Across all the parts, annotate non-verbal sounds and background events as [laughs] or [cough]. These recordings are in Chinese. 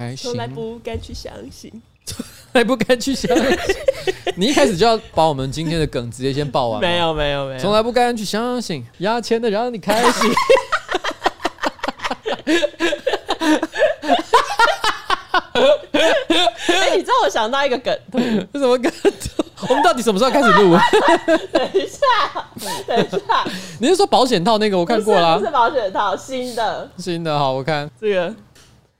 开心，从来不敢去相信，从 [laughs] 来不敢去相信。[laughs] 你一开始就要把我们今天的梗直接先报完。没有没有没有，从来不敢去相信，压钱的让你开心。[laughs] 哎，你知道我想到一个梗什么梗？我们到底什么时候开始录？等一下，等一下，你是说保险套那个？我看过了，不是保险套，新的，新的。好，我看这个。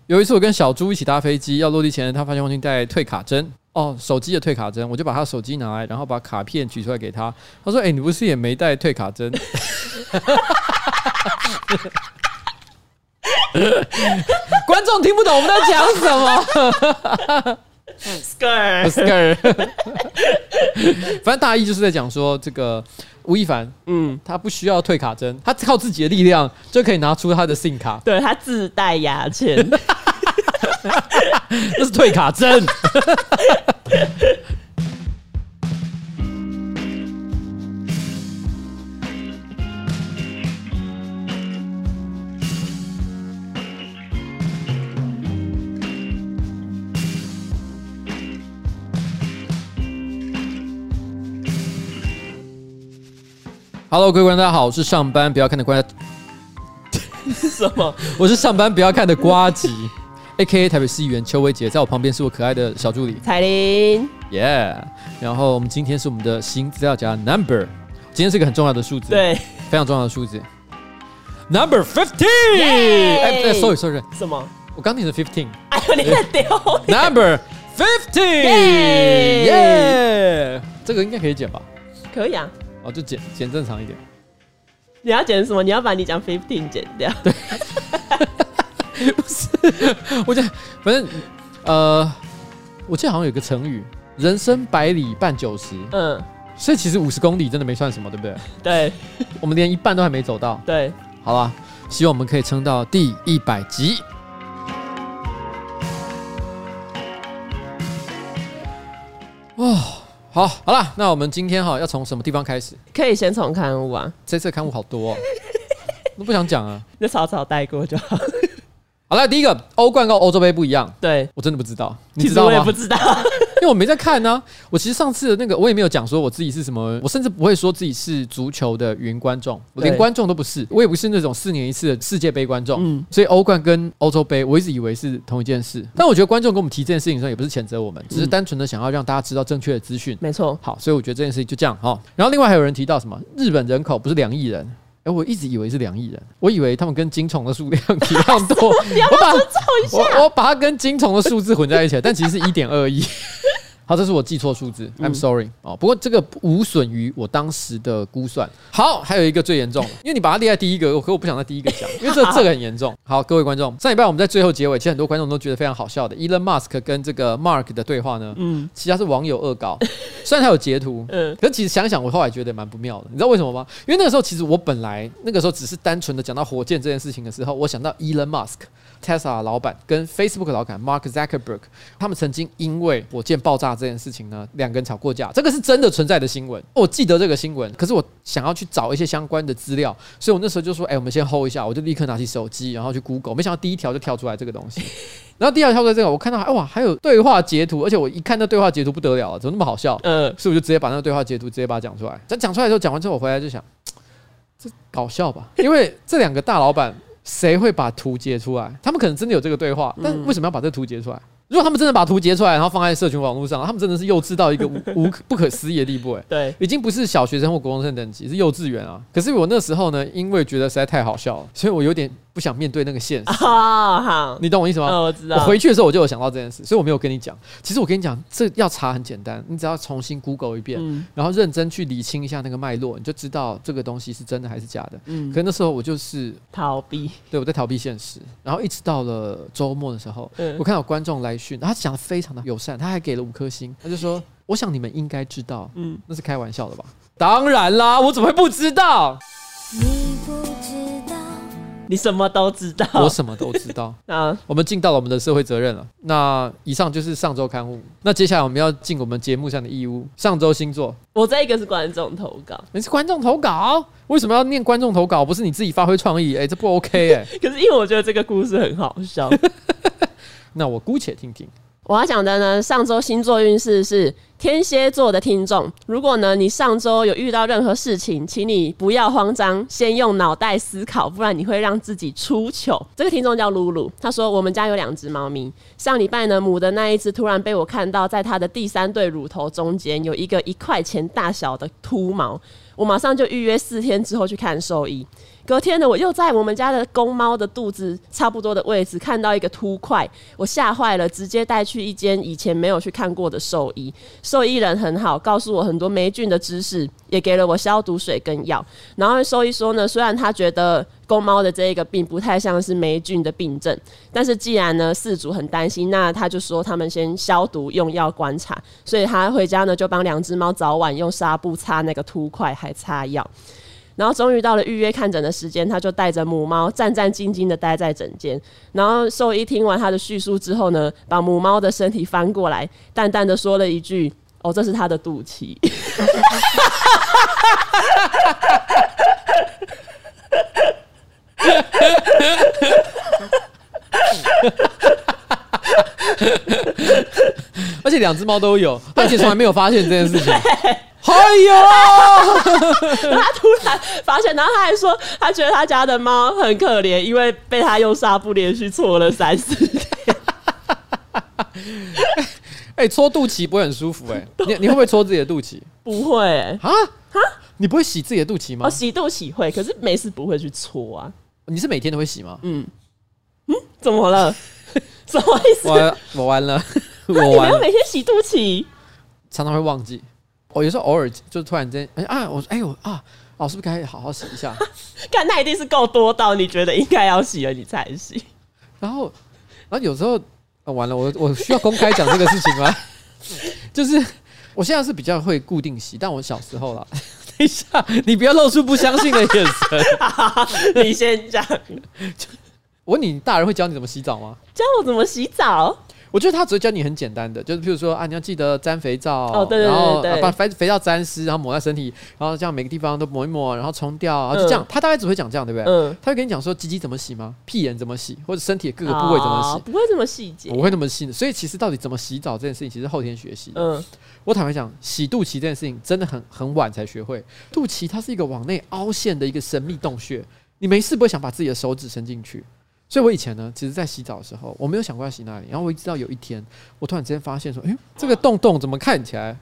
有一次我跟小猪一起搭飞机，要落地前，他发现忘记带退卡针哦，手机的退卡针，我就把他手机拿来，然后把卡片取出来给他。他说：“哎、你不是也没带退卡针？” [laughs] 观众听不懂我们在讲什么。Skirt，Skirt，[laughs] 反正大意就是在讲说，这个吴亦凡，嗯，他不需要退卡针，他靠自己的力量就可以拿出他的 SIM 卡，对，他自带牙签，[laughs] 那是退卡针。[laughs] Hello，各位观众，大家好，我是上班不要看的瓜，[laughs] 什么？我是上班不要看的瓜吉，A.K.A 台北市议员邱威杰，在我旁边是我可爱的小助理彩铃，耶。然后我们今天是我们的新资料夹 Number，今天是一个很重要的数字，对，非常重要的数字，Number Fifteen。哎，Sorry，Sorry，什么？我刚听的 Fifteen，哎呦，你在丢，Number Fifteen，耶，这个应该可以剪吧？可以啊。哦，就剪剪正常一点。你要剪什么？你要把你讲 fifteen 剪掉。对，[laughs] 不是，我讲反正呃，我记得好像有个成语“人生百里半九十”。嗯，所以其实五十公里真的没算什么，对不对？[laughs] 对，我们连一半都还没走到。对，好了，希望我们可以撑到第一百集。好，好了，那我们今天哈要从什么地方开始？可以先从刊物啊，这次刊物好多，哦，[laughs] 都不想讲啊，就草草带过就好。好了，第一个欧冠跟欧洲杯不一样，对我真的不知道，你知道吗？我也不知道，因为我没在看呢、啊。我其实上次的那个我也没有讲说我自己是什么，我甚至不会说自己是足球的云观众，我连观众都不是，我也不是那种四年一次的世界杯观众。嗯，所以欧冠跟欧洲杯我一直以为是同一件事，但我觉得观众跟我们提这件事情的时候也不是谴责我们，只是单纯的想要让大家知道正确的资讯。没错，好，所以我觉得这件事情就这样哈。然后另外还有人提到什么日本人口不是两亿人。哎，我一直以为是两亿人，我以为他们跟金虫的数量一样多。[laughs] 我我把它跟金虫的数字混在一起，但其实是一点二亿。好，这是我记错数字，I'm sorry 哦。不过这个无损于我当时的估算。好，还有一个最严重的，[laughs] 因为你把它列在第一个，可我不想在第一个讲，[laughs] 因为这这个很严重。好，各位观众，上礼拜我们在最后结尾，其实很多观众都觉得非常好笑的，Elon Musk 跟这个 Mark 的对话呢，嗯，其实他是网友恶搞，[laughs] 虽然他有截图，嗯，可是其实想想，我后来觉得蛮不妙的，你知道为什么吗？因为那个时候其实我本来那个时候只是单纯的讲到火箭这件事情的时候，我想到 Elon Musk。Tesla 老板跟 Facebook 老板 Mark Zuckerberg，他们曾经因为火箭爆炸这件事情呢，两个人吵过架。这个是真的存在的新闻，我记得这个新闻。可是我想要去找一些相关的资料，所以我那时候就说：“哎，我们先 hold 一下。”我就立刻拿起手机，然后去 Google。没想到第一条就跳出来这个东西。[laughs] 然后第二条跳出来这个，我看到哇，还有对话截图，而且我一看那对话截图不得了了，怎么那么好笑？嗯，所以我就直接把那个对话截图直接把它讲出来。讲出来之后，讲完之后我回来就想，[tsk] 这搞笑吧？因为这两个大老板。谁会把图截出来？他们可能真的有这个对话，但为什么要把这个图截出来？如果他们真的把图截出来，然后放在社群网络上，他们真的是幼稚到一个无 [laughs] 无不可思议的地步，哎，对，已经不是小学生或国中生等级，是幼稚园啊。可是我那时候呢，因为觉得实在太好笑了，所以我有点。不想面对那个现实，好，好，你懂我意思吗？我知道。我回去的时候我就有想到这件事，所以我没有跟你讲。其实我跟你讲，这要查很简单，你只要重新 Google 一遍，然后认真去理清一下那个脉络，你就知道这个东西是真的还是假的。嗯，可是那时候我就是逃避，对，我在逃避现实。然后一直到了周末的时候，我看到观众来讯，他讲的非常的友善，他还给了五颗星，他就说：“我想你们应该知道，嗯，那是开玩笑的吧？”当然啦，我怎么会不知道？你不知。你什么都知道，[laughs] 我什么都知道。那 [laughs] 我们尽到了我们的社会责任了。那以上就是上周刊物。那接下来我们要尽我们节目上的义务。上周星座，我这一个是观众投稿。你是观众投稿？为什么要念观众投稿？不是你自己发挥创意？哎、欸，这不 OK 哎、欸。[laughs] 可是因为我觉得这个故事很好笑。那我姑且听听。我要讲的呢，上周星座运势是天蝎座的听众。如果呢，你上周有遇到任何事情，请你不要慌张，先用脑袋思考，不然你会让自己出糗。这个听众叫露露，他说我们家有两只猫咪，上礼拜呢，母的那一只突然被我看到，在它的第三对乳头中间有一个一块钱大小的秃毛，我马上就预约四天之后去看兽医。隔天呢，我又在我们家的公猫的肚子差不多的位置看到一个凸块，我吓坏了，直接带去一间以前没有去看过的兽医。兽医人很好，告诉我很多霉菌的知识，也给了我消毒水跟药。然后兽医说呢，虽然他觉得公猫的这一个病不太像是霉菌的病症，但是既然呢饲主很担心，那他就说他们先消毒用药观察。所以他回家呢就帮两只猫早晚用纱布擦那个凸块，还擦药。然后终于到了预约看诊的时间，他就带着母猫战战兢兢的待在诊间。然后兽医听完他的叙述之后呢，把母猫的身体翻过来，淡淡的说了一句：“哦，这是他的肚脐。” [laughs] 而且两只猫都有，[laughs] 而且从来没有发现这件事情。哎呦！[laughs] 他突然发现，然后他还说，他觉得他家的猫很可怜，因为被他用纱布连续搓了三四天。哎，搓肚脐不会很舒服？哎，你你会不会搓自己的肚脐？不会啊啊！你不会洗自己的肚脐吗？哦，洗肚脐会，可是没事不会去搓啊。你是每天都会洗吗？嗯嗯，怎么了？什么意思？我我完了，[laughs] 我完了。你没有每天洗肚脐？常常会忘记。我有时候偶尔就突然间，哎啊，我说，哎我啊，我是不是该好好洗一下？[laughs] 看那一定是够多到你觉得应该要洗了，你才洗。然后，然后有时候，啊、完了，我我需要公开讲这个事情吗？[laughs] 就是我现在是比较会固定洗，但我小时候啦，等一下，你不要露出不相信的眼神。你先讲。我问你，大人会教你怎么洗澡吗？教我怎么洗澡？我觉得他只会教你很简单的，就是譬如说啊，你要记得沾肥皂，哦、对对对对，然后把肥肥皂沾湿，然后抹在身体，然后这样每个地方都抹一抹，然后冲掉，然后就这样。嗯、他大概只会讲这样，对不对？嗯。他会跟你讲说鸡鸡怎么洗吗？屁眼怎么洗？或者身体的各个部位怎么洗？哦、不会这么细节，不会那么细。所以其实到底怎么洗澡这件事情，其实后天学习。嗯。我坦白讲，洗肚脐这件事情真的很很晚才学会。肚脐它是一个往内凹陷的一个神秘洞穴，你没事不会想把自己的手指伸进去。所以，我以前呢，其实，在洗澡的时候，我没有想过要洗那里。然后，我一直到有一天，我突然之间发现说，哎，这个洞洞怎么看起来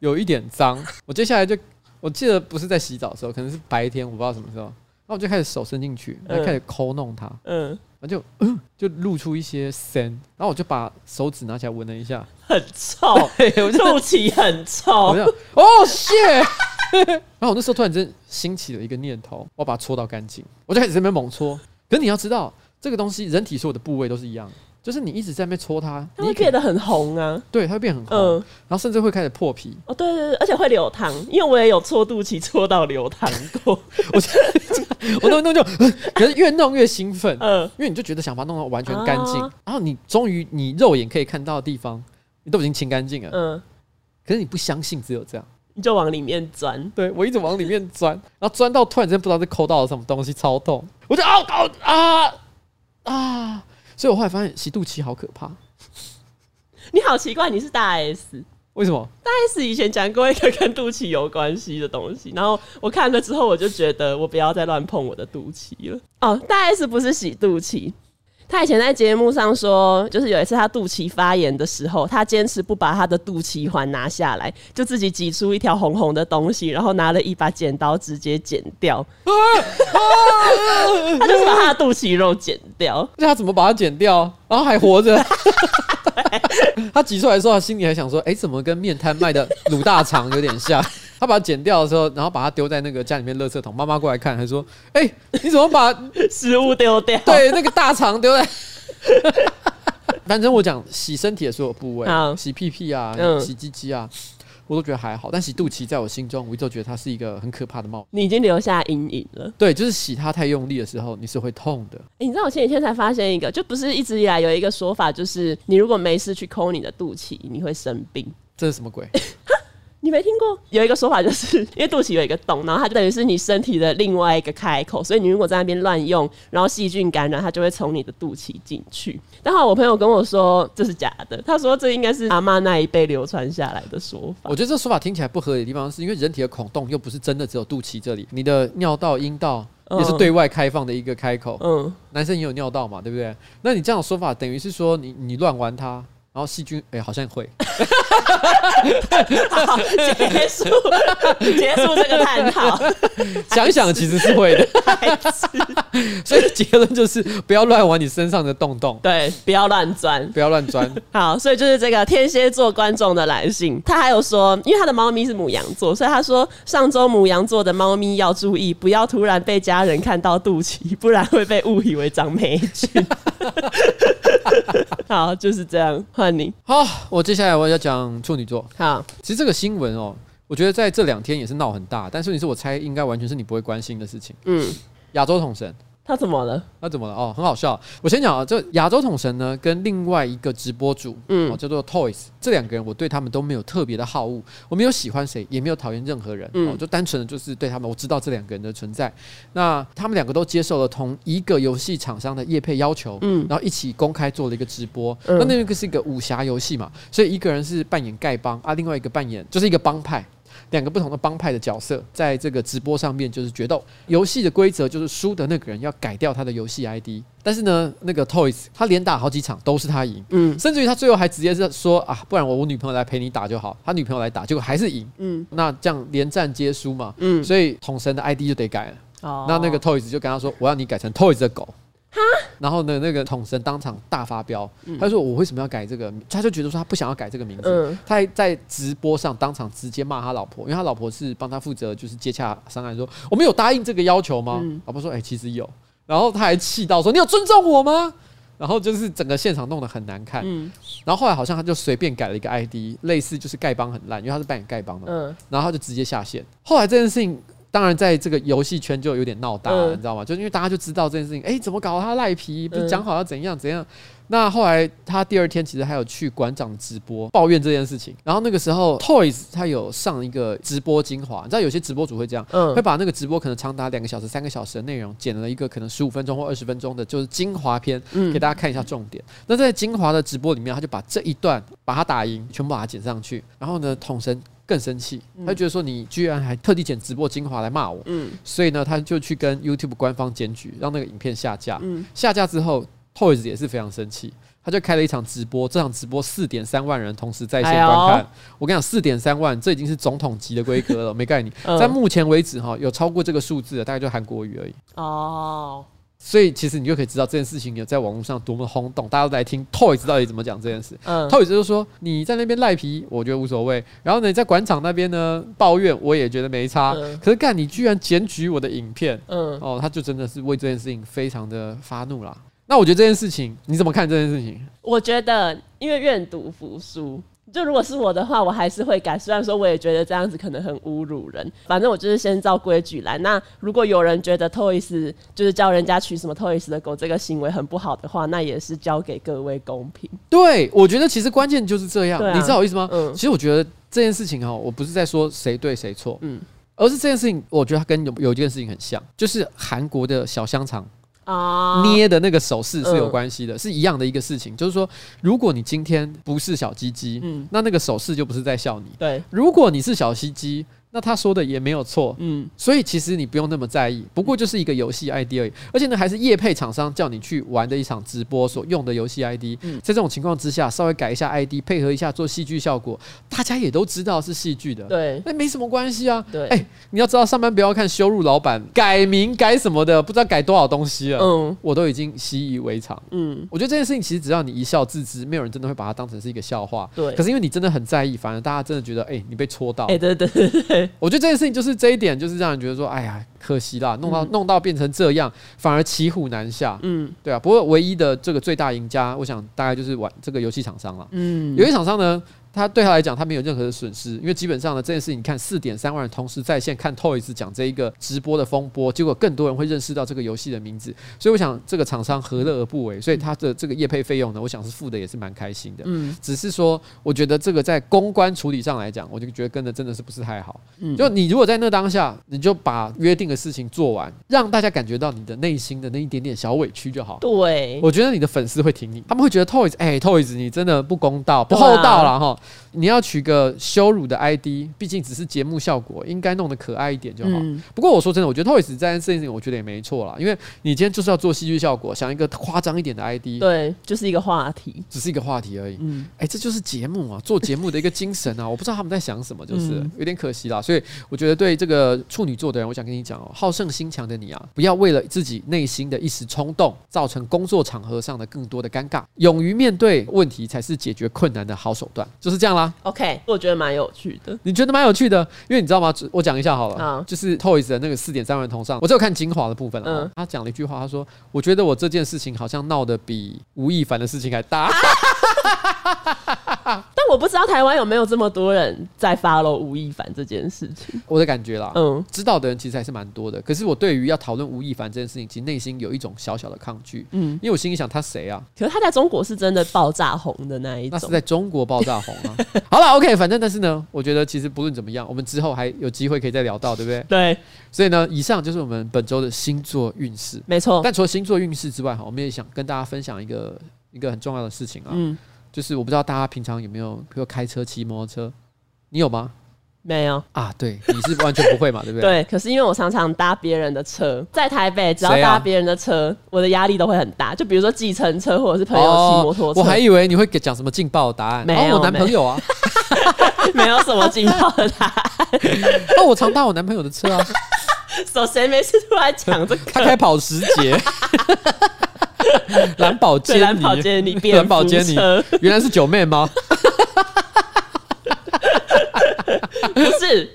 有一点脏？我接下来就，我记得不是在洗澡的时候，可能是白天，我不知道什么时候。然后我就开始手伸进去，然后开始抠弄它，嗯，然后就，嗯，就露出一些森。然后我就把手指拿起来闻了一下，很臭，肚脐很臭。我就，哦，shit！[laughs] 然后我那时候突然间兴起了一个念头，我要把它搓到干净。我就开始在那边猛搓。可是你要知道。这个东西，人体所有的部位都是一样的，就是你一直在那边搓它，它会变得很红啊。对，它会变很红，嗯，然后甚至会开始破皮。哦，对对对，而且会流汤，因为我也有搓肚脐搓到流汤 [laughs] 过。我我弄弄就，可是越弄越兴奋，嗯，因为你就觉得想把它弄到完全干净，啊、然后你终于你肉眼可以看到的地方，你都已经清干净了，嗯，可是你不相信只有这样，你就往里面钻。对，我一直往里面钻，然后钻到突然间不知道是抠到了什么东西，超痛，我就啊啊啊！啊啊！所以我后来发现洗肚脐好可怕。你好奇怪，你是大 S？为什么？大 S 以前讲过一个跟肚脐有关系的东西，然后我看了之后，我就觉得我不要再乱碰我的肚脐了。哦，大 S 不是洗肚脐。他以前在节目上说，就是有一次他肚脐发炎的时候，他坚持不把他的肚脐环拿下来，就自己挤出一条红红的东西，然后拿了一把剪刀直接剪掉。[laughs] 他就是把他的肚脐肉剪掉。那他怎么把它剪掉？然后还活着？[laughs] [laughs] 他挤出来的时候，他心里还想说：“哎，怎么跟面摊卖的卤大肠有点像？”他把它剪掉的时候，然后把它丢在那个家里面垃圾桶。妈妈过来看，还说：“哎、欸，你怎么把 [laughs] 食物丢掉？对，那个大肠丢在…… [laughs] 反正我讲洗身体的所有部位，洗屁屁啊，嗯、洗鸡鸡啊，我都觉得还好。但洗肚脐，在我心中，我一直都觉得它是一个很可怕的冒。你已经留下阴影了。对，就是洗它太用力的时候，你是会痛的。你知道我前几天才发现一个，就不是一直以来有一个说法，就是你如果没事去抠你的肚脐，你会生病。这是什么鬼？[laughs] 你没听过？有一个说法，就是 [laughs] 因为肚脐有一个洞，然后它就等于是你身体的另外一个开口，所以你如果在那边乱用，然后细菌感染，它就会从你的肚脐进去。然后我朋友跟我说这是假的，他说这应该是阿妈那一辈流传下来的说法。我觉得这说法听起来不合理的地方，是因为人体的孔洞又不是真的只有肚脐这里，你的尿道、阴道也是对外开放的一个开口。嗯，男生也有尿道嘛，对不对？那你这样的说法，等于是说你你乱玩它。然后细菌，哎、欸，好像会。[laughs] 好，结束，[laughs] 结束这个探讨。[laughs] 想想其实是会的，所以结论就是不要乱玩你身上的洞洞。对，不要乱钻，不要乱钻。好，所以就是这个天蝎座观众的来信，他还有说，因为他的猫咪是母羊座，所以他说上周母羊座的猫咪要注意，不要突然被家人看到肚脐，不然会被误以为长霉菌。好，就是这样。换你。好，我接下来我要讲处女座。好，其实这个新闻哦，我觉得在这两天也是闹很大，但是你是我猜应该完全是你不会关心的事情。嗯，亚洲统神。他怎么了？他怎么了？哦，很好笑。我先讲啊，这亚洲统神呢，跟另外一个直播主，嗯，叫做 Toys，这两个人我对他们都没有特别的好恶，我没有喜欢谁，也没有讨厌任何人，嗯，就单纯的就是对他们，我知道这两个人的存在。那他们两个都接受了同一个游戏厂商的业配要求，嗯，然后一起公开做了一个直播。那那个是一个武侠游戏嘛，所以一个人是扮演丐帮啊，另外一个扮演就是一个帮派。两个不同的帮派的角色在这个直播上面就是决斗，游戏的规则就是输的那个人要改掉他的游戏 ID，但是呢，那个 Toys 他连打好几场都是他赢，嗯，甚至于他最后还直接是说啊，不然我我女朋友来陪你打就好，他女朋友来打结果还是赢，嗯，那这样连战皆输嘛，嗯，所以统神的 ID 就得改了，哦，那那个 Toys 就跟他说，我要你改成 Toys 的狗。哈，然后呢，那个统神当场大发飙，他说：“我为什么要改这个？”他就觉得说他不想要改这个名字，他还在直播上当场直接骂他老婆，因为他老婆是帮他负责就是接洽商案，说：“我们有答应这个要求吗？”老婆说：“哎，其实有。”然后他还气到说：“你有尊重我吗？”然后就是整个现场弄得很难看。然后后来好像他就随便改了一个 ID，类似就是丐帮很烂，因为他是扮演丐帮的。嗯，然后他就直接下线。后来这件事情。当然，在这个游戏圈就有点闹大了，你知道吗？就因为大家就知道这件事情，哎，怎么搞？他赖皮，不是讲好要怎样怎样？那后来他第二天其实还有去馆长直播抱怨这件事情。然后那个时候，Toys 他有上一个直播精华，你知道有些直播主会这样，嗯会把那个直播可能长达两个小时、三个小时的内容剪了一个可能十五分钟或二十分钟的，就是精华片，给大家看一下重点。那在精华的直播里面，他就把这一段把它打赢，全部把它剪上去。然后呢，统神。更生气，他觉得说你居然还特地剪直播精华来骂我，嗯，所以呢，他就去跟 YouTube 官方检举，让那个影片下架。嗯，下架之后，Toys 也是非常生气，他就开了一场直播，这场直播四点三万人同时在线观看。我跟你讲，四点三万，这已经是总统级的规格了，没概念。在目前为止，哈，有超过这个数字的，大概就韩国语而已。哦。所以其实你就可以知道这件事情有在网络上多么轰动，大家都来听 Toys 到底怎么讲这件事。嗯，Toys 就说你在那边赖皮，我觉得无所谓。然后呢，你在馆场那边呢抱怨，我也觉得没差。嗯、可是干，你居然检举我的影片，嗯，哦，他就真的是为这件事情非常的发怒啦。那我觉得这件事情你怎么看这件事情？我觉得因为愿赌服输。就如果是我的话，我还是会改。虽然说我也觉得这样子可能很侮辱人，反正我就是先照规矩来。那如果有人觉得 Toys 就是叫人家取什么 Toys 的狗这个行为很不好的话，那也是交给各位公平。对，我觉得其实关键就是这样，啊、你知道我意思吗？嗯，其实我觉得这件事情哈，我不是在说谁对谁错，嗯，而是这件事情，我觉得它跟有有一件事情很像，就是韩国的小香肠。啊，捏的那个手势是有关系的，嗯、是一样的一个事情。就是说，如果你今天不是小鸡鸡，嗯，那那个手势就不是在笑你。对，如果你是小鸡鸡。那他说的也没有错，嗯，所以其实你不用那么在意，不过就是一个游戏 ID 而已，而且呢还是业配厂商叫你去玩的一场直播所用的游戏 ID，嗯，在这种情况之下，稍微改一下 ID，配合一下做戏剧效果，大家也都知道是戏剧的，对，那没什么关系啊，对，哎，你要知道上班不要看羞辱老板，改名改什么的，不知道改多少东西了，嗯，我都已经习以为常，嗯，我觉得这件事情其实只要你一笑置之，没有人真的会把它当成是一个笑话，对，可是因为你真的很在意，反而大家真的觉得，哎，你被戳到，哎，对对对对。我觉得这件事情就是这一点，就是让人觉得说，哎呀，可惜啦，弄到弄到变成这样，反而骑虎难下。嗯，对啊。不过唯一的这个最大赢家，我想大概就是玩这个游戏厂商了。嗯，游戏厂商呢，他对他来讲，他没有任何的损失，因为基本上呢，这件事情，你看四点三万人同时在线看 Toys 讲这一个直播的风波，结果更多人会认识到这个游戏的名字，所以我想这个厂商何乐而不为？所以他的这个业配费用呢，我想是付的也是蛮开心的。嗯，只是说，我觉得这个在公关处理上来讲，我就觉得跟的真的是不是太好。嗯，就你如果在那当下，你就把约定的事情做完，让大家感觉到你的内心的那一点点小委屈就好。对，我觉得你的粉丝会挺你，他们会觉得 Toys，哎，Toys，你真的不公道、不厚道了哈。你要取个羞辱的 ID，毕竟只是节目效果，应该弄得可爱一点就好。嗯、不过我说真的，我觉得 Toys 在这件事情，我觉得也没错啦，因为你今天就是要做戏剧效果，想一个夸张一点的 ID，对，就是一个话题，只是一个话题而已。嗯，哎、欸，这就是节目啊，做节目的一个精神啊，[laughs] 我不知道他们在想什么，就是有点可惜啦。所以我觉得对这个处女座的人，我想跟你讲哦，好胜心强的你啊，不要为了自己内心的一时冲动，造成工作场合上的更多的尴尬，勇于面对问题才是解决困难的好手段，就是这样啦。OK。我觉得蛮有趣的，你觉得蛮有趣的，因为你知道吗？我讲一下好了，啊就是 Toys 的那个四点三万人同上，我只有看精华的部分了。嗯、他讲了一句话，他说：“我觉得我这件事情好像闹得比吴亦凡的事情还大。” [laughs] [laughs] 但我不知道台湾有没有这么多人在 follow 吴亦凡这件事情。我的感觉啦，嗯，知道的人其实还是蛮多的。可是我对于要讨论吴亦凡这件事情，其实内心有一种小小的抗拒。嗯，因为我心里想他谁啊？可是他在中国是真的爆炸红的那一种。那是在中国爆炸红啊。[laughs] 好了，OK，反正但是呢，我觉得其实不论怎么样，我们之后还有机会可以再聊到，对不对？[laughs] 对。所以呢，以上就是我们本周的星座运势。没错。但除了星座运势之外，哈，我们也想跟大家分享一个一个很重要的事情啊。嗯。就是我不知道大家平常有没有，比如开车、骑摩托车，你有吗？没有啊，对，你是完全不会嘛，对不对？[laughs] 对，可是因为我常常搭别人的车，在台北只要搭别人的车，啊、我的压力都会很大。就比如说计程车或者是朋友骑摩托车，哦，我还以为你会给讲什么劲爆的答案。没有，哦、我男朋友啊，[laughs] 没有什么劲爆的答案。那、[laughs] 哦、我常搭我男朋友的车啊，说谁没事出来讲这个？他开保时捷。[laughs] 蓝宝坚尼，蓝宝坚尼，蓝宝坚尼，原来是九妹吗？[laughs] 不是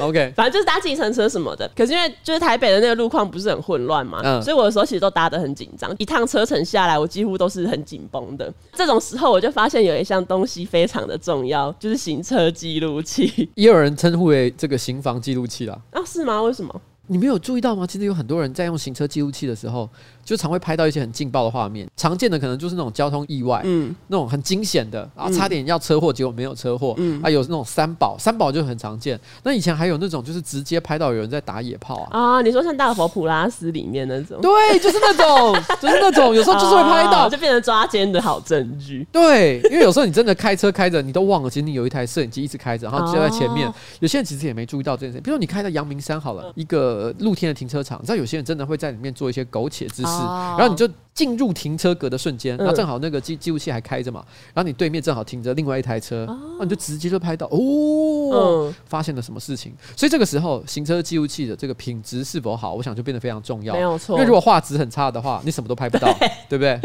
，OK，反正就是搭计程车什么的。可是因为就是台北的那个路况不是很混乱嘛，嗯，所以我有时候其实都搭的很紧张。一趟车程下来，我几乎都是很紧绷的。这种时候，我就发现有一项东西非常的重要，就是行车记录器。也有人称呼为这个行房记录器啦。啊，是吗？为什么？你没有注意到吗？其实有很多人在用行车记录器的时候。就常会拍到一些很劲爆的画面，常见的可能就是那种交通意外，嗯，那种很惊险的啊，差点要车祸，结果没有车祸，嗯，啊有那种三宝，三宝就很常见。那以前还有那种就是直接拍到有人在打野炮啊，啊，你说像大佛普拉斯里面那种，对，就是那种，[laughs] 就是那种，有时候就是会拍到，就变成抓奸的好证据。对，因为有时候你真的开车开着，你都忘了，其实你有一台摄影机一直开着，然后就在前面。有些人其实也没注意到这件事。比如说你开到阳明山好了，一个露天的停车场，你知道有些人真的会在里面做一些苟且之事，然后你就。进入停车格的瞬间，然后正好那个记记录器还开着嘛，然后你对面正好停着另外一台车，那、哦、你就直接就拍到哦，嗯、发现了什么事情？所以这个时候行车记录器的这个品质是否好，我想就变得非常重要。没有错，因为如果画质很差的话，你什么都拍不到，对，对不对？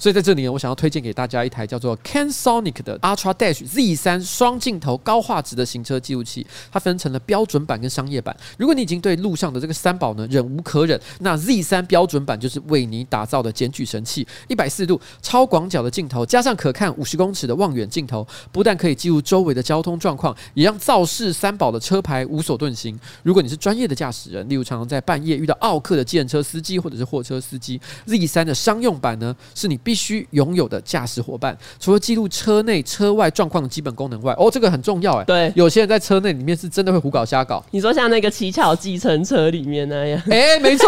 所以在这里呢，我想要推荐给大家一台叫做 CanSonic 的 Ultra Dash Z 三双镜头高画质的行车记录器。它分成了标准版跟商业版。如果你已经对路上的这个三宝呢忍无可忍，那 Z 三标准版就是为你打造的检举神器。一百四十度超广角的镜头，加上可看五十公尺的望远镜头，不但可以记录周围的交通状况，也让肇事三宝的车牌无所遁形。如果你是专业的驾驶人，例如常常在半夜遇到奥客的计程车司机或者是货车司机，Z 三的商用版呢，是你必必须拥有的驾驶伙伴，除了记录车内车外状况的基本功能外，哦，这个很重要哎。对，有些人在车内里面是真的会胡搞瞎搞。你说像那个乞巧计程车里面那样？哎、欸，没错，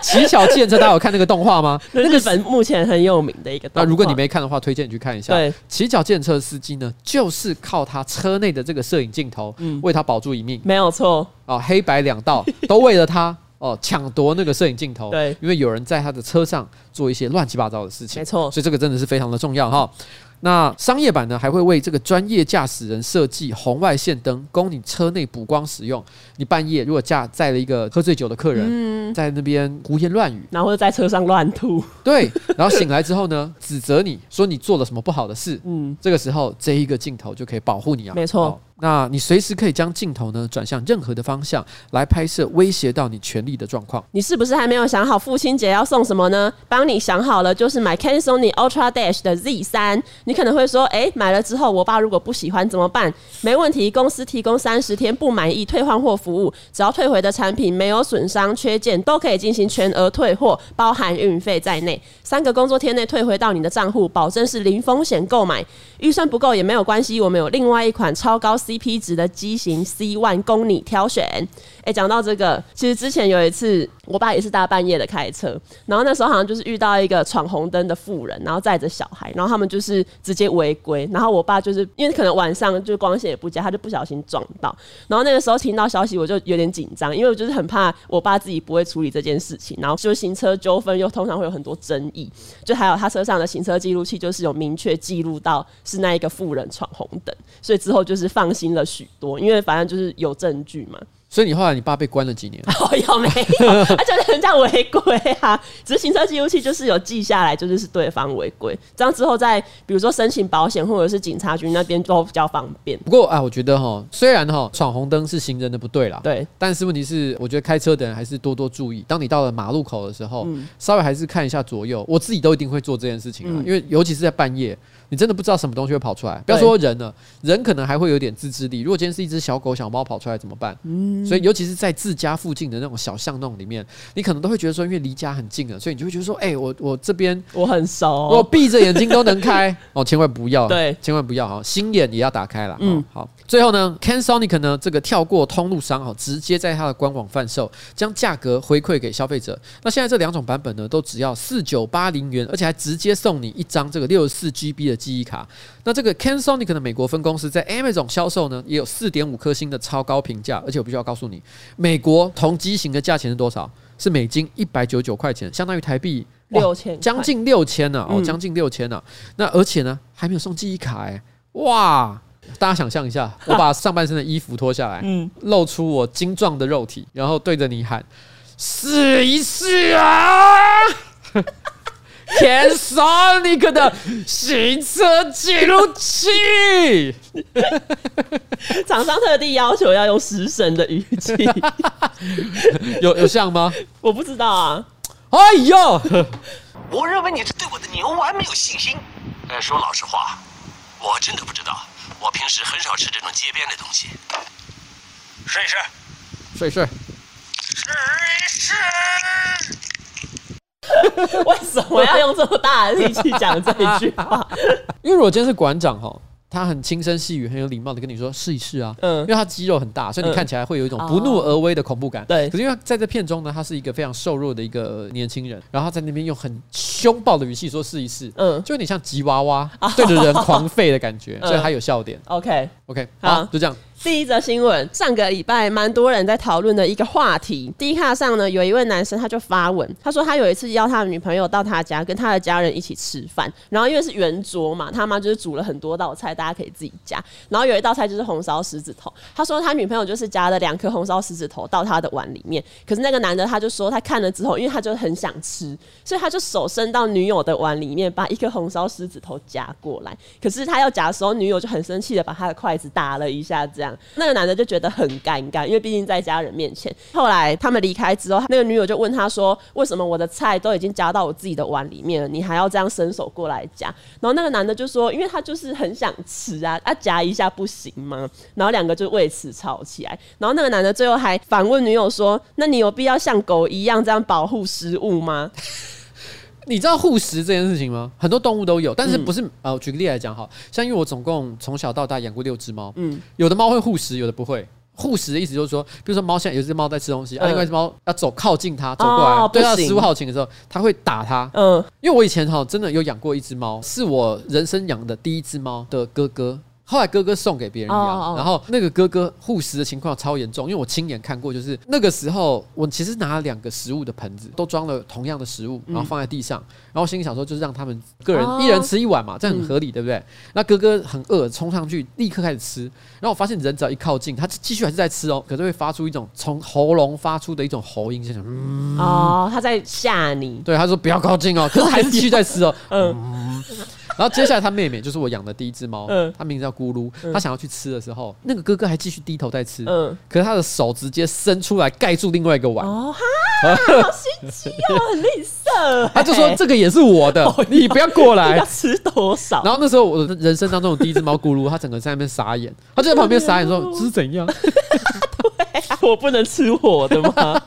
乞巧计程车，大家有看那个动画吗？[laughs] 那日本目前很有名的一个动画。那如果你没看的话，推荐你去看一下。对，乞巧计程车司机呢，就是靠他车内的这个摄影镜头，嗯，为他保住一命。没有错哦，黑白两道都为了他。哦，抢夺那个摄影镜头，对，因为有人在他的车上做一些乱七八糟的事情，没错，所以这个真的是非常的重要哈。那商业版呢，还会为这个专业驾驶人设计红外线灯，供你车内补光使用。你半夜如果驾载了一个喝醉酒的客人，嗯，在那边胡言乱语，然后在车上乱吐，对，然后醒来之后呢，指责你说你做了什么不好的事，嗯，这个时候这一个镜头就可以保护你啊，没错。那你随时可以将镜头呢转向任何的方向来拍摄威胁到你权利的状况。你是不是还没有想好父亲节要送什么呢？帮你想好了，就是买 Canon Ultra Dash 的 Z 三。你可能会说，哎，买了之后我爸如果不喜欢怎么办？没问题，公司提供三十天不满意退换货服务，只要退回的产品没有损伤、缺件，都可以进行全额退货，包含运费在内。三个工作天内退回到你的账户，保证是零风险购买。预算不够也没有关系，我们有另外一款超高 CP 值的机型 C One 供你挑选。哎，讲到这个，其实之前有一次，我爸也是大半夜的开车，然后那时候好像就是遇到一个闯红灯的妇人，然后载着小孩，然后他们就是直接违规，然后我爸就是因为可能晚上就光线也不佳，他就不小心撞到，然后那个时候听到消息我就有点紧张，因为我就是很怕我爸自己不会处理这件事情，然后就行车纠纷又通常会有很多争议，就还有他车上的行车记录器就是有明确记录到。是那一个妇人闯红灯，所以之后就是放心了许多，因为反正就是有证据嘛。所以你后来你爸被关了几年？[laughs] 哦，有没有？他就是人家违规啊，只是行车记录器就是有记下来，就是是对方违规，这样之后再比如说申请保险或者是警察局那边都比较方便。不过啊，我觉得哈，虽然哈闯红灯是行人的不对啦，对，但是问题是，我觉得开车的人还是多多注意。当你到了马路口的时候，嗯、稍微还是看一下左右。我自己都一定会做这件事情啊，嗯、因为尤其是在半夜。你真的不知道什么东西会跑出来，不要说人了，人可能还会有点自制力。如果今天是一只小狗、小猫跑出来怎么办？嗯，所以尤其是在自家附近的那种小巷弄里面，你可能都会觉得说，因为离家很近了，所以你就会觉得说，哎，我我这边我很熟，我闭着眼睛都能开 [laughs] 哦，千万不要，对，千万不要哈，心眼也要打开了。嗯，好，最后呢，Cansonic 呢这个跳过通路商哈，直接在它的官网贩售，将价格回馈给消费者。那现在这两种版本呢，都只要四九八零元，而且还直接送你一张这个六十四 GB 的记忆卡。那这个 Cansonic 的美国分公司在 Amazon 销售呢，也有四点五颗星的超高评价，而且我必须要告诉你，美国同机型的价钱是多少？是美金一百九十九块钱，相当于台币六千，将近六千呢，哦，将近六千呢。那而且呢，还没有送记忆卡哎，哇！大家想象一下，我把上半身的衣服脱下来，嗯，露出我精壮的肉体，然后对着你喊：“试一试啊！” Cansonic 的行车记录器，厂商特地要求要用食神的语气，[laughs] 有有像吗？我不知道啊。哎呦，我认为你是对我的牛丸没有信心。哎，说老实话，我真的不知道。我平时很少吃这种街边的东西。试一试，试一试，试一试。[laughs] 为什么要用这么大的力气讲这一句话？[laughs] 因为如果今天是馆长哈，他很轻声细语、很有礼貌的跟你说试一试啊，嗯，因为他肌肉很大，所以你看起来会有一种不怒而威的恐怖感。对，可是因为在这片中呢，他是一个非常瘦弱的一个年轻人，然后他在那边用很凶暴的语气说试一试，嗯，就有点像吉娃娃对着人狂吠的感觉，[laughs] 所以他有笑点。OK，OK，好，就这样。第一则新闻，上个礼拜蛮多人在讨论的一个话题。D 卡上呢，有一位男生他就发文，他说他有一次邀他的女朋友到他家，跟他的家人一起吃饭。然后因为是圆桌嘛，他妈就是煮了很多道菜，大家可以自己夹。然后有一道菜就是红烧狮子头，他说他女朋友就是夹了两颗红烧狮子头到他的碗里面。可是那个男的他就说他看了之后，因为他就很想吃，所以他就手伸到女友的碗里面，把一颗红烧狮子头夹过来。可是他要夹的时候，女友就很生气的把他的筷子打了一下，这样。那个男的就觉得很尴尬，因为毕竟在家人面前。后来他们离开之后，那个女友就问他说：“为什么我的菜都已经夹到我自己的碗里面了，你还要这样伸手过来夹？”然后那个男的就说：“因为他就是很想吃啊，啊夹一下不行吗？”然后两个就为此吵起来。然后那个男的最后还反问女友说：“那你有必要像狗一样这样保护食物吗？”你知道护食这件事情吗？很多动物都有，但是不是？嗯、呃，举个例来讲，好像因为我总共从小到大养过六只猫，嗯，有的猫会护食，有的不会。护食的意思就是说，比如说猫现在有一只猫在吃东西，嗯、啊，另外一只猫要走靠近它走过来，哦、对它食物好情的时候，它会打它。嗯，因为我以前哈真的有养过一只猫，是我人生养的第一只猫的哥哥。后来哥哥送给别人养，oh, oh, oh. 然后那个哥哥护食的情况超严重，因为我亲眼看过，就是那个时候我其实拿了两个食物的盆子，都装了同样的食物，然后放在地上，嗯、然后心里想说就是让他们个人一人吃一碗嘛，这样很合理，对不对？嗯、那哥哥很饿，冲上去立刻开始吃，然后我发现人只要一靠近，他继续还是在吃哦，可是会发出一种从喉咙发出的一种喉音，就想嗯哦，他在吓你，对，他说不要靠近哦，可是还是继续在吃哦，嗯。[laughs] 然后接下来他妹妹就是我养的第一只猫，嗯它名字叫咕噜。它想要去吃的时候，那个哥哥还继续低头在吃，嗯可是他的手直接伸出来盖住另外一个碗，哦 [laughs] 哈，好心机哦，很吝啬。[laughs] 他就说这个也是我的，哦 [laughs] 你不要过来要。吃多少？然后那时候我的人生当中的第一只猫咕噜，它整个在那边傻眼，它就在旁边傻眼说：“这是怎样我不能吃我的吗？？”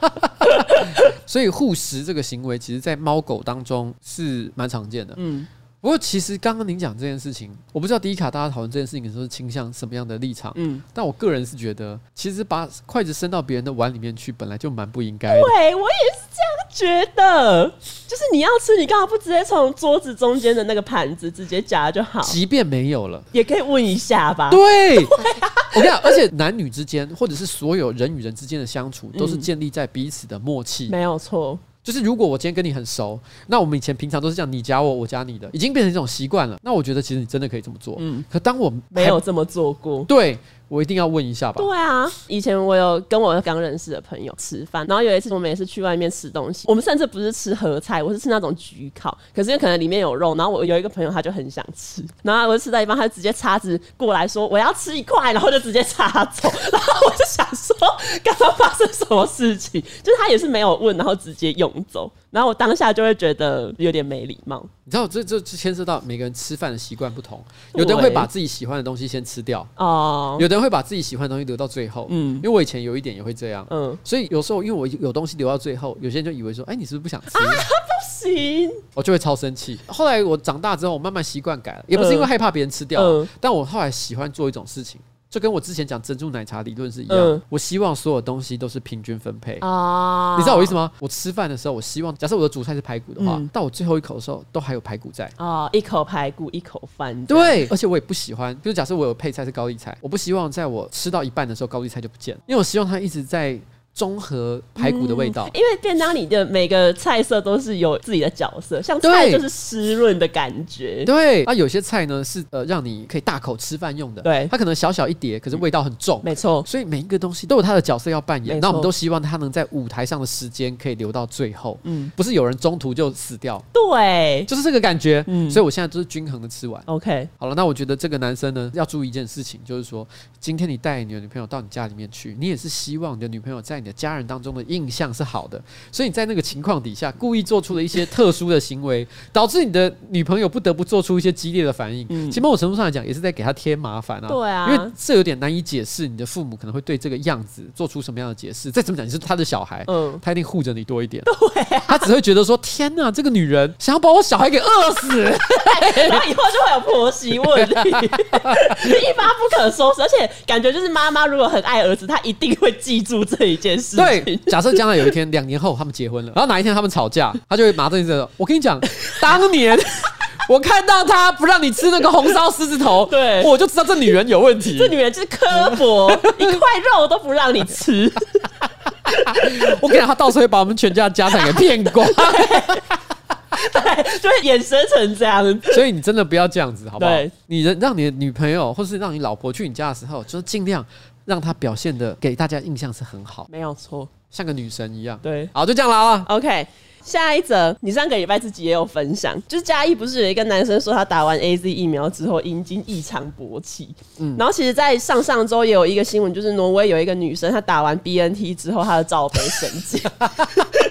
所以护食这个行为，其实在猫狗当中是蛮常见的。嗯，不过其实刚刚您讲这件事情，我不知道第一卡大家讨论这件事情的时候是倾向什么样的立场。嗯，但我个人是觉得，其实把筷子伸到别人的碗里面去，本来就蛮不应该的。对我也是这样觉得。就是你要吃，你干嘛不直接从桌子中间的那个盘子直接夹就好？即便没有了，也可以问一下吧。对，[laughs] 我跟你讲，而且男女之间，或者是所有人与人之间的相处，都是建立在彼此的默契。没有错。就是如果我今天跟你很熟，那我们以前平常都是这样，你加我，我加你的，已经变成一种习惯了。那我觉得其实你真的可以这么做。嗯，可当我没有这么做过。对我一定要问一下吧。对啊，以前我有跟我刚认识的朋友吃饭，然后有一次我们也是去外面吃东西，我们甚至不是吃合菜，我是吃那种焗烤，可是因为可能里面有肉，然后我有一个朋友他就很想吃，然后我就吃到一半，他就直接叉子过来说我要吃一块，[laughs] 然后就直接叉走，[laughs] 然后我就想说刚刚发生什么事情，就是他也是没有问，然后直接用走，然后我当下就会觉得有点没礼貌。你知道这这牵涉到每个人吃饭的习惯不同，有的人会把自己喜欢的东西先吃掉，哦，有的人会把自己喜欢的东西留到最后。嗯因为我以前有一点也会这样，嗯，所以有时候因为我有东西留到最后，有些人就以为说，哎，你是不是不想吃？[laughs] 不行，我就会超生气。后来我长大之后，我慢慢习惯改了，也不是因为害怕别人吃掉，嗯但我后来喜欢做一种事情，就跟我之前讲珍珠奶茶理论是一样。嗯我希望所有东西都是平均分配。啊你知道我意思吗？我吃饭的时候，我希望假设我的主菜是排骨的话，嗯到我最后一口的时候都还有排骨在。啊，一口排骨一口饭，对，而且我也不喜欢，比如假设我有配菜是高丽菜，我不希望在我吃到一半的时候高丽菜就不见了，因为我希望它一直在中和排骨的味道。因为便当里的每个菜色都是有自己的角色，像菜就是湿润的感觉。对，那、有些菜呢是呃让你可以大口吃饭用的，对。它可能小小一碟，可是味道很重。没错，所以每一个东西都有它的角色要扮演，那我们都希望它能在舞台上的时间可以留到最后，嗯，不是有人中途就死掉，对。就是这个感觉。嗯。所以我现在都是均衡的吃完。，OK，好了，那我觉得这个男生呢要注意一件事情，就是说，今天你带你的女朋友到你家里面去，你也是希望你的女朋友在你的家人当中的印象是好的，所以你在那个情况底下故意做出了一些特殊的行为，[laughs] 导致你的女朋友不得不做出一些激烈的反应。嗯其实某种程度上来讲，也是在给她添麻烦啊。对啊因为这有点难以解释，你的父母可能会对这个样子做出什么样的解释。再怎么讲，你是他的小孩，嗯，他一定护着你多一点。对、他只会觉得说：天哪，这个女人想要把我小孩给饿死。[laughs] 然后以后就会有婆媳问题，[laughs] 一发不可收拾。而且感觉就是妈妈如果很爱儿子，她一定会记住这一件事情。对，假设将来有一天，两年后他们结婚了，然后哪一天他们吵架，他就会拿着你这，我跟你讲，当年 [laughs] 我看到他不让你吃那个红烧狮子头，[laughs] 对我就知道这女人有问题。这女人就是刻薄，一块肉都不让你吃。[laughs] 我跟你讲，他到时候会把我们全家的家产给骗光。[laughs] 对，就会衍生成这样。所以你真的不要这样子，好不好对？你人让你的女朋友或是让你老婆去你家的时候，就是尽量让她表现的给大家印象是很好，没有错，像个女神一样。对。好，就这样了啊。OK，下一则，你上个礼拜自己也有分享，就是嘉义不是有一个男生说他打完 AZ 疫苗之后阴茎异常勃起，嗯，然后其实，在上上周也有一个新闻，就是挪威有一个女生她打完 BNT 之后，她的罩杯神经。[laughs]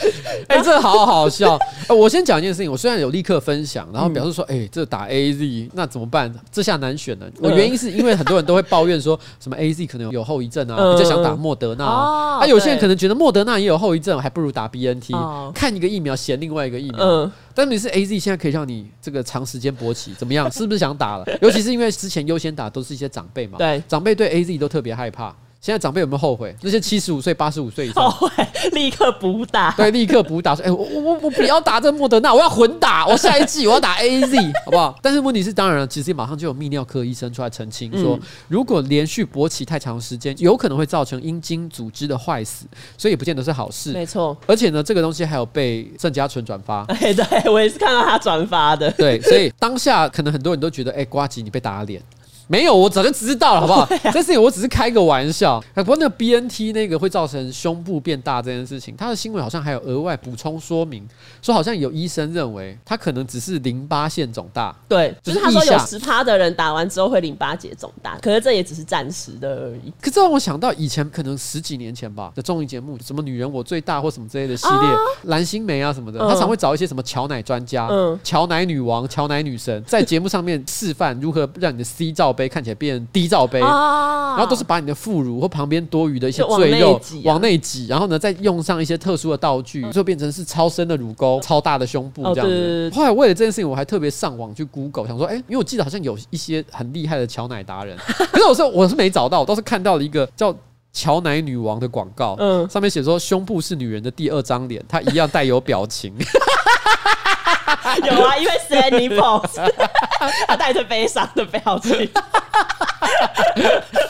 [laughs] 哎、这好好笑、呃我先讲一件事情，我虽然有立刻分享，然后表示说，哎、这打 A Z 那怎么办？这下难选了。我原因是因为很多人都会抱怨说什么 A Z 可能有后遗症啊，嗯比较想打莫德纳啊。有些人可能觉得莫德纳也有后遗症，还不如打 B N T、哦看一个疫苗嫌另外一个疫苗。嗯，但你是 A Z 现在可以让你这个长时间勃起，怎么样？是不是想打了？尤其是因为之前优先打都是一些长辈嘛，对长辈对 A Z 都特别害怕。现在长辈有没有后悔？那些七十五岁、八十五岁以上后悔，立刻补打。对，立刻补打说：“哎、我我我我不要打这莫德纳，我要混打，我下一季我要打 A Z，好不好？”但是问题是，当然了，其实马上就有泌尿科医生出来澄清说，如果连续勃起太长时间，有可能会造成阴茎组织的坏死，所以也不见得是好事。没错，而且呢，这个东西还有被郑家纯转发。[laughs] 哎，对我也是看到他转发的。对，所以当下可能很多人都觉得，哎、瓜吉你被打脸。没有，我早就知道了，好不好？[laughs] 对啊、这事情我只是开个玩笑。不过那个 BNT 那个会造成胸部变大这件事情，他的新闻好像还有额外补充说明，说好像有医生认为他可能只是淋巴腺肿大。对，就是他说有十趴的人打完之后会淋巴结肿大，可是这也只是暂时的而已。可这让我想到以前可能十几年前吧的综艺节目，什么女人我最大或什么之类的系列，蓝、啊、心湄啊什么的，他常会找一些什么乔奶专家、嗯，乔奶女王、乔奶女神，在节目上面示范如何让你的 C 罩杯看起来变低罩杯，然后都是把你的副乳或旁边多余的一些赘肉往内挤，然后呢再用上一些特殊的道具，就变成是超深的乳沟、超大的胸部这样子。后来为了这件事情，我还特别上网去 Google，想说，哎，因为我记得好像有一些很厉害的乔奶达人，[laughs] 可是我是我是没找到，我倒是看到了一个叫乔奶女王的广告，嗯，上面写说胸部是女人的第二张脸，她一样带有表情。[laughs] 有啊，因为 Sandy Pose，他带着悲伤的表情。[laughs]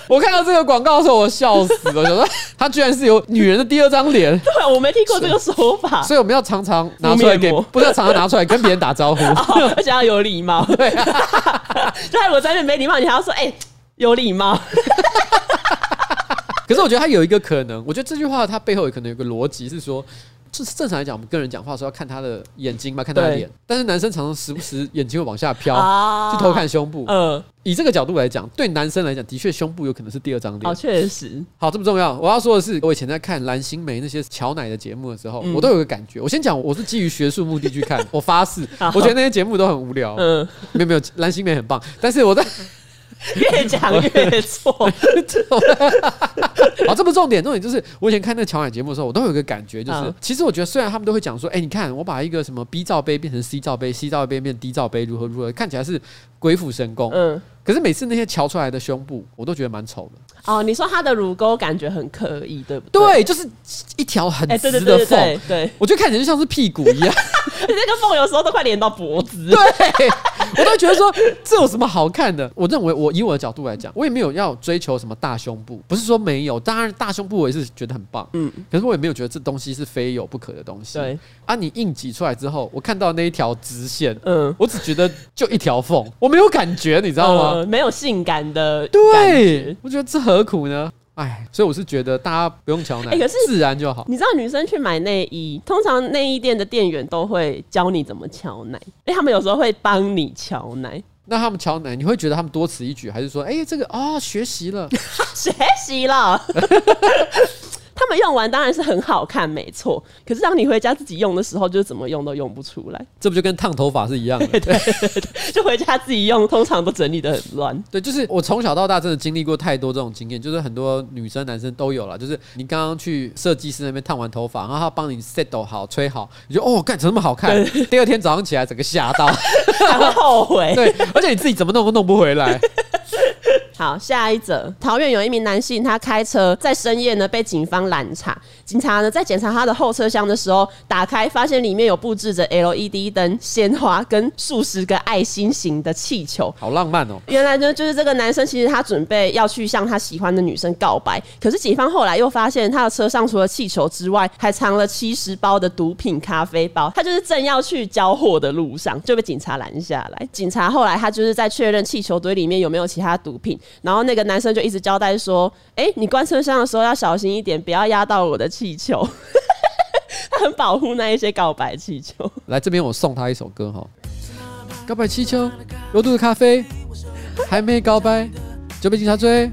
我看到这个广告的时候，我笑死了。我说他居然是有女人的第二张脸。[laughs] 对，我没听过这个说法。所以我们要常常拿出来给，不是要常常拿出来跟别人打招呼，而且要有礼貌。[laughs] 对，就如果在那边没礼貌，你还要说哎、欸，有礼貌。可是我觉得他有一个可能，我觉得这句话它背后有可能有个逻辑是说。是正常来讲，我们跟人讲话的时候要看他的眼睛嘛，看他的脸。但是男生常常时不时眼睛会往下飘，去偷看胸部。嗯，以这个角度来讲，对男生来讲，的确胸部有可能是第二张脸。哦，确实。好，这么重要。我要说的是，我以前在看蓝心湄那些乔奶的节目的时候，我都有个感觉。我先讲，我是基于学术目的去看。[laughs] 我发誓，我觉得那些节目都很无聊。嗯，没有没有，蓝心湄很棒。但是我在。[laughs] 越讲越错，[laughs] 好，这不重点，重点就是我以前看那个乔奶节目的时候，我都有一个感觉，就是其实我觉得虽然他们都会讲说，哎，你看我把一个什么 B 罩杯变成 C 罩杯，C 罩杯变 D 罩杯，如何如何，看起来是鬼斧神工，嗯，可是每次那些瞧出来的胸部，我都觉得蛮丑的。哦，你说他的乳沟感觉很刻意，对不对？对，就是一条很直的缝，对，我觉得看起来就像是屁股一样，[laughs] 那个缝有时候都快连到脖子，[laughs] 对。我都觉得说，这有什么好看的？我认为我以我的角度来讲，我也没有要追求什么大胸部，不是说没有，当然大胸部我也是觉得很棒，嗯，可是我也没有觉得这东西是非有不可的东西。对啊，你硬挤出来之后，我看到那一条直线，嗯，我只觉得就一条缝，我没有感觉，你知道吗？呃、没有性感的，对，我觉得这何苦呢？哎，所以我是觉得大家不用乔奶，可是自然就好。你知道女生去买内衣，通常内衣店的店员都会教你怎么敲奶，哎，他们有时候会帮你敲奶。那他们敲奶，你会觉得他们多此一举，还是说，哎，这个啊、哦，学习了，[laughs] 学习了？[laughs] 他们用完当然是很好看，没错。可是当你回家自己用的时候，就怎么用都用不出来。这不就跟烫头发是一样的？[laughs] 对，对，对，就回家自己用，通常都整理的很乱。对，就是我从小到大真的经历过太多这种经验，就是很多女生男生都有了。就是你刚刚去设计师那边烫完头发，然后他帮你 set 好吹好，你就哦，干怎么那么好看？第二天早上起来整个吓到，[laughs] 还会后悔。对，而且你自己怎么弄都弄不回来。好，下一则，桃园有一名男性，他开车在深夜呢被警方拦查，警察呢在检查他的后车厢的时候，打开发现里面有布置着 LED 灯、鲜花跟数十个爱心型的气球，好浪漫哦。原来呢就是这个男生其实他准备要去向他喜欢的女生告白，可是警方后来又发现他的车上除了气球之外，还藏了七十包的毒品咖啡包，他就是正要去交货的路上就被警察拦下来。警察后来他就是在确认气球堆里面有没有其他毒品。然后那个男生就一直交代说：“哎，你关车厢的时候要小心一点，不要压到我的气球。[laughs] ”他很保护那一些告白气球。来这边，我送他一首歌哈，《告白气球》，有毒的咖啡，还没告白就被警察追。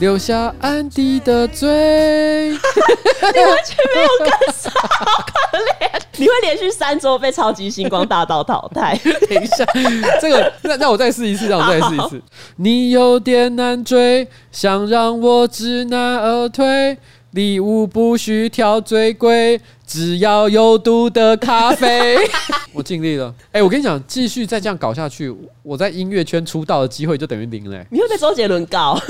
留下安迪的嘴，[laughs] 你完全没有跟上，好可怜！你会连续三周被超级星光大道淘汰。[laughs] 等一下，这个让让我再试一次，让我再试一次。你有点难追，想让我知难而退。礼物不需挑最贵，只要有毒的咖啡。[laughs] 我尽力了。哎、欸，我跟你讲，继续再这样搞下去，我在音乐圈出道的机会就等于零了、欸。你会被周杰伦告。[laughs]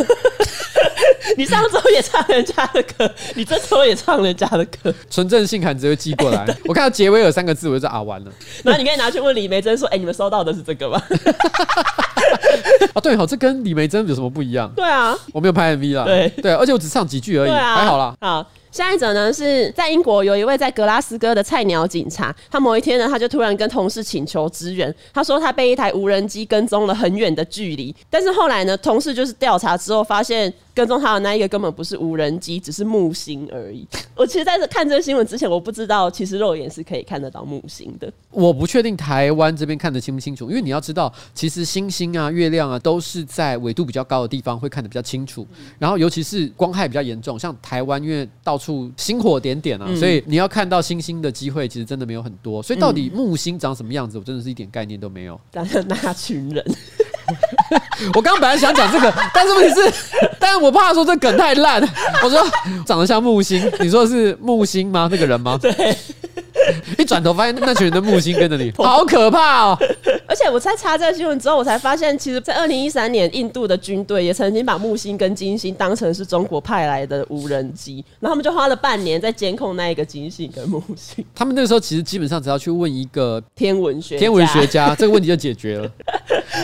[laughs] 你上周也唱人家的歌，你这周也唱人家的歌，纯正信函直接寄过来。[laughs] 欸、我看到“结尾有”三个字，我就啊，完了。[laughs] 那你可以拿去问李梅珍说：“哎、欸，你们收到的是这个吗？”啊，对，好，这跟李梅珍有什么不一样？对啊，我没有拍 MV 啦。对对，而且我只唱几句而已，啊、还好啦。好。下一则呢是在英国有一位在格拉斯哥的菜鸟警察，他某一天呢，他就突然跟同事请求支援。他说他被一台无人机跟踪了很远的距离，但是后来呢，同事就是调查之后发现。跟踪他的那一个根本不是无人机，只是木星而已。我其实在这看这个新闻之前，我不知道其实肉眼是可以看得到木星的。我不确定台湾这边看得清不清楚，因为你要知道，其实星星啊、月亮啊，都是在纬度比较高的地方会看得比较清楚。然后尤其是光害比较严重，像台湾因为到处星火点点啊，所以你要看到星星的机会其实真的没有很多。所以到底木星长什么样子，我真的是一点概念都没有。[laughs] 但是那群人。[laughs] 我刚刚本来想讲这个，但是问题是，[laughs] 但是我怕说这梗太烂。我说长得像木星，你说的是木星吗？那个人吗？对。[laughs] 一转头发现那群人的木星跟着你，[laughs] 好可怕哦！[laughs] 而且我在查这个新闻之后，我才发现，其实，在二零一三年，印度的军队也曾经把木星跟金星当成是中国派来的无人机，然后他们就花了半年在监控那一个金星跟木星。他们那个时候其实基本上只要去问一个天文学天文学家，这个问题就解决了。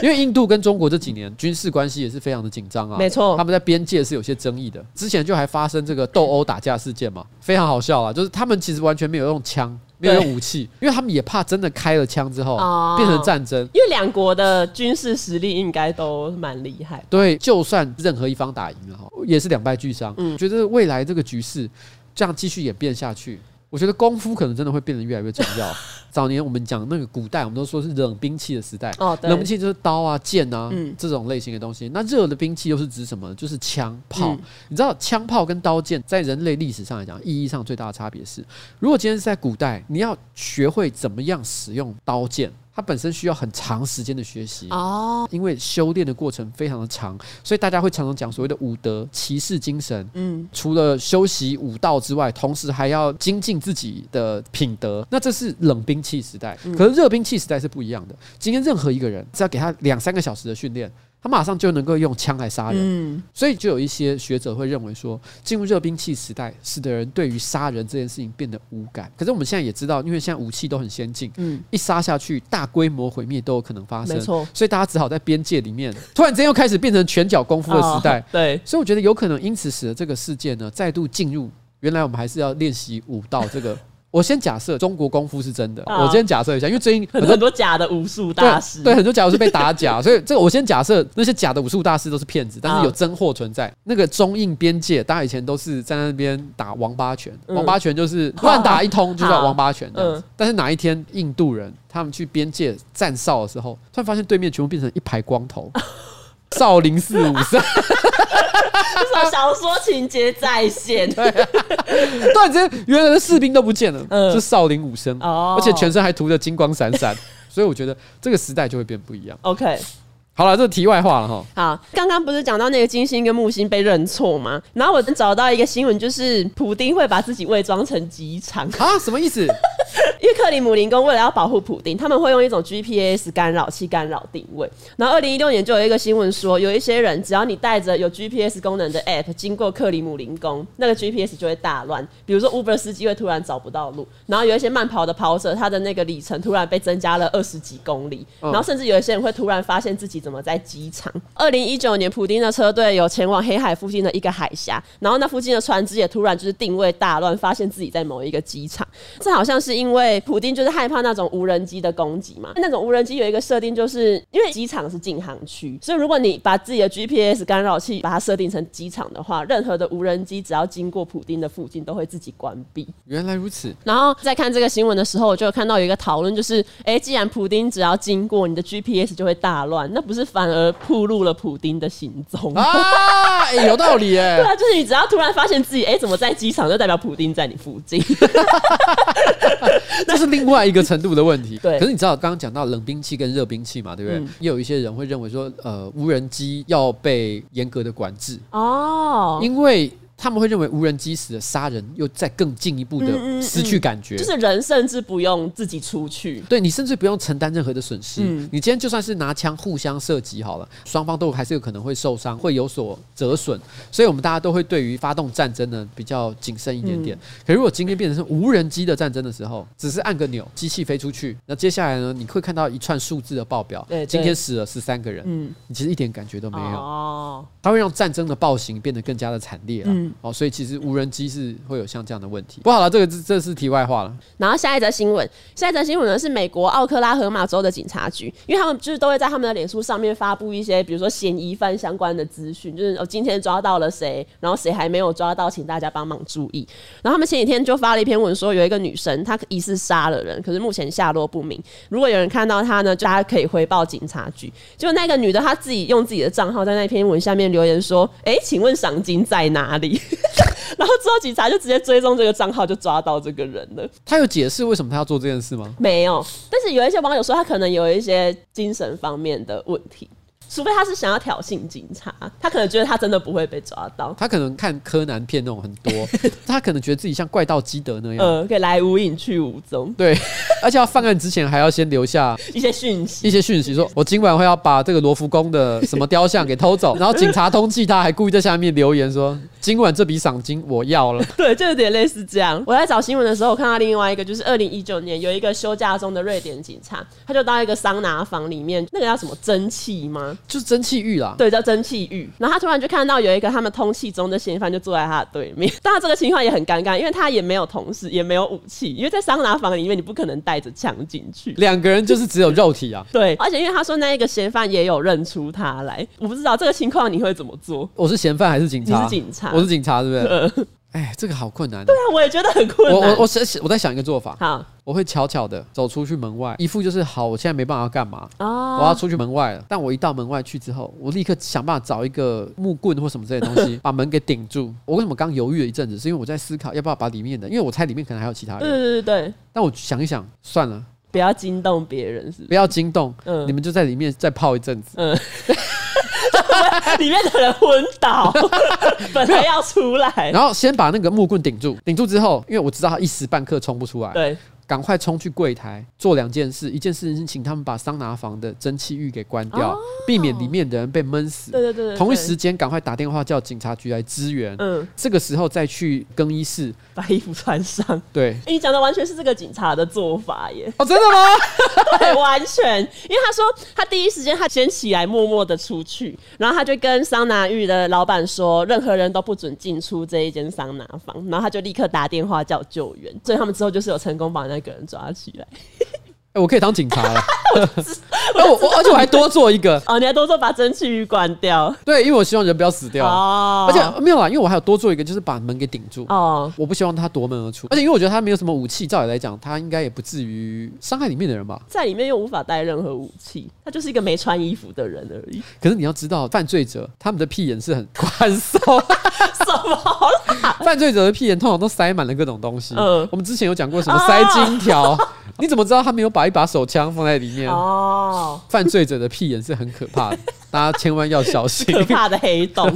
因为印度跟中国这几年军事关系也是非常的紧张啊，没错，他们在边界是有些争议的。之前就还发生这个斗殴打架事件嘛，非常好笑啊，就是他们其实完全没有用枪。没有用武器，因为他们也怕真的开了枪之后变成战争。因为两国的军事实力应该都蛮厉害。对，就算任何一方打赢了哈，也是两败俱伤。嗯，觉得未来这个局势这样继续演变下去。我觉得功夫可能真的会变得越来越重要。[laughs] 早年我们讲那个古代，我们都说是冷兵器的时代。哦，冷兵器就是刀啊、剑啊这种类型的东西。那热的兵器又是指什么？就是枪炮。你知道枪炮跟刀剑在人类历史上来讲，意义上最大的差别是，如果今天是在古代，你要学会怎么样使用刀剑。它本身需要很长时间的学习哦，因为修炼的过程非常的长，所以大家会常常讲所谓的武德、骑士精神。嗯，除了修习武道之外，同时还要精进自己的品德。那这是冷兵器时代，可是热兵器时代是不一样的。今天任何一个人只要给他两三个小时的训练。他马上就能够用枪来杀人，嗯，所以就有一些学者会认为说，进入热兵器时代，使得人对于杀人这件事情变得无感。可是我们现在也知道，因为现在武器都很先进，嗯，一杀下去，大规模毁灭都有可能发生，没错。所以大家只好在边界里面，突然之间又开始变成拳脚功夫的时代，对。所以我觉得有可能因此使得这个世界呢，再度进入原来我们还是要练习武道这个。我先假设中国功夫是真的，我先假设一下，因为最近很多很多假的武术大师，对，很多假武术被打假，[laughs] 所以这个我先假设那些假的武术大师都是骗子，但是有真货存在。那个中印边界，大家以前都是在那边打王八拳，王八拳就是乱打一通就叫王八拳这样子。但是哪一天印度人他们去边界站哨的时候，突然发现对面全部变成一排光头，少林寺 [laughs] 小说情节再现，[laughs] 对，[laughs] 突然间原来的士兵都不见了，嗯，是少林武僧，哦，而且全身还涂着金光闪闪，所以我觉得这个时代就会变不一样。OK。好了，这是题外话了哈。好，刚刚不是讲到那个金星跟木星被认错吗？然后我找到一个新闻，就是普丁会把自己伪装成机场啊？什么意思？[laughs] 因为克里姆林宫为了要保护普丁，他们会用一种 GPS 干扰器干扰定位。然后二零一六年就有一个新闻说，有一些人只要你带着有 GPS 功能的 App 经过克里姆林宫，那个 GPS 就会大乱。比如说 Uber 司机会突然找不到路，然后有一些慢跑的跑者，他的那个里程突然被增加了二十几公里，然后甚至有一些人会突然发现自己怎么。在机场？二零一九年，普丁的车队有前往黑海附近的一个海峡，然后那附近的船只也突然就是定位大乱，发现自己在某一个机场。这好像是因为普丁就是害怕那种无人机的攻击嘛。那种无人机有一个设定，就是因为机场是禁航区，所以如果你把自己的 GPS 干扰器把它设定成机场的话，任何的无人机只要经过普丁的附近，都会自己关闭。原来如此。然后在看这个新闻的时候，我就有看到有一个讨论，就是哎，既然普丁只要经过你的 GPS 就会大乱，那不是？反而暴露了普丁的行踪 [laughs] 啊！欸、有道理哎，[laughs] 对啊，就是你只要突然发现自己哎、欸，怎么在机场，就代表普丁在你附近，[laughs] [laughs] 这是另外一个程度的问题。对，可是你知道刚刚讲到冷兵器跟热兵器嘛，对不对？嗯、也有一些人会认为说，呃，无人机要被严格的管制哦，因为。他们会认为无人机死的杀人又再更进一步的失去感觉，就是人甚至不用自己出去，对，你甚至不用承担任何的损失。你今天就算是拿枪互相射击好了，双方都还是有可能会受伤，会有所折损。所以我们大家都会对于发动战争呢比较谨慎一点点。可如果今天变成是无人机的战争的时候，只是按个钮，机器飞出去，那接下来呢，你会看到一串数字的报表，对今天死了十三个人，嗯，你其实一点感觉都没有。哦，它会让战争的暴行变得更加的惨烈啊。嗯，哦，所以其实无人机是会有像这样的问题。不好了，这个这这是题外话了。然后下一则新闻，下一则新闻呢是美国奥克拉荷马州的警察局，因为他们就是都会在他们的脸书上面发布一些，比如说嫌疑犯相关的资讯，就是哦今天抓到了谁，然后谁还没有抓到，请大家帮忙注意。然后他们前几天就发了一篇文说，有一个女生她疑似杀了人，可是目前下落不明。如果有人看到她呢，就大家可以回报警察局。就那个女的她自己用自己的账号在那篇文下面留言说：“哎，请问赏金在哪里？” [laughs] 然后之后警察就直接追踪这个账号，就抓到这个人了。他有解释为什么他要做这件事吗？没有，但是有一些网友说他可能有一些精神方面的问题。除非他是想要挑衅警察，他可能觉得他真的不会被抓到。他可能看柯南片那种很多，[laughs] 他可能觉得自己像怪盗基德那样，嗯，可以来无影去无踪。对，而且要犯案之前还要先留下一些讯息，一些讯息，说我今晚会要把这个罗浮宫的什么雕像给偷走，[laughs] 然后警察通缉他，还故意在下面留言说今晚这笔赏金我要了。[laughs] 对，就有点类似这样。我在找新闻的时候，我看到另外一个，就是二零一九年有一个休假中的瑞典警察，他就到一个桑拿房里面，那个叫什么蒸汽吗？就是蒸汽浴啦。对，叫蒸汽浴。然后他突然就看到有一个他们通气中的嫌犯就坐在他的对面。[laughs] 当然这个情况也很尴尬，因为他也没有同事，也没有武器。因为在桑拿房里面，你不可能带着枪进去。两个人就是只有肉体啊。[laughs] 对，而且因为他说那一个嫌犯也有认出他来，我不知道这个情况你会怎么做？我是嫌犯还是警察？你是警察，我是警察，对不对？[laughs] 哎，这个好困难。对啊，我也觉得很困难。我我我我在想一个做法。好，我会悄悄的走出去门外，一副就是好，我现在没办法干嘛。哦，我要出去门外了。但我一到门外去之后，我立刻想办法找一个木棍或什么这些东西，[laughs] 把门给顶住。我为什么刚犹豫了一阵子？是因为我在思考要不要把里面的，因为我猜里面可能还有其他人。对对对对。但我想一想，算了，不要惊动别人，是？不要惊动。嗯，你们就在里面再泡一阵子。嗯。[laughs] 里面的人昏倒，[laughs] 本来要出来，然后先把那个木棍顶住，顶住之后，因为我知道他一时半刻冲不出来，对。赶快冲去柜台做两件事，一件事情是请他们把桑拿房的蒸汽浴给关掉，哦、避免里面的人被闷死。对对对，对，同一时间赶快打电话叫警察局来支援。嗯，这个时候再去更衣室把衣服穿上。对，欸、你讲的完全是这个警察的做法耶。哦，真的吗？[laughs] 对，完全。因为他说他第一时间他先起来默默的出去，然后他就跟桑拿浴的老板说，任何人都不准进出这一间桑拿房，然后他就立刻打电话叫救援。所以他们之后就是有成功把那个。人抓起来，哎、欸，我可以当警察了。[laughs] 我 [laughs] 我而且我还多做一个哦，你还多做把蒸汽浴关掉。对，因为我希望人不要死掉哦。而且没有啦，因为我还有多做一个，就是把门给顶住哦。我不希望他夺门而出，而且因为我觉得他没有什么武器，照理来讲，他应该也不至于伤害里面的人吧？在里面又无法带任何武器，他就是一个没穿衣服的人而已。可是你要知道，犯罪者他们的屁眼是很宽松，[laughs] 什么？犯罪者的屁眼通常都塞满了各种东西。嗯，我们之前有讲过什么塞金条。哦你怎么知道他没有把一把手枪放在里面？哦，犯罪者的屁眼是很可怕的，大家千万要小心。[laughs] 可怕的黑洞。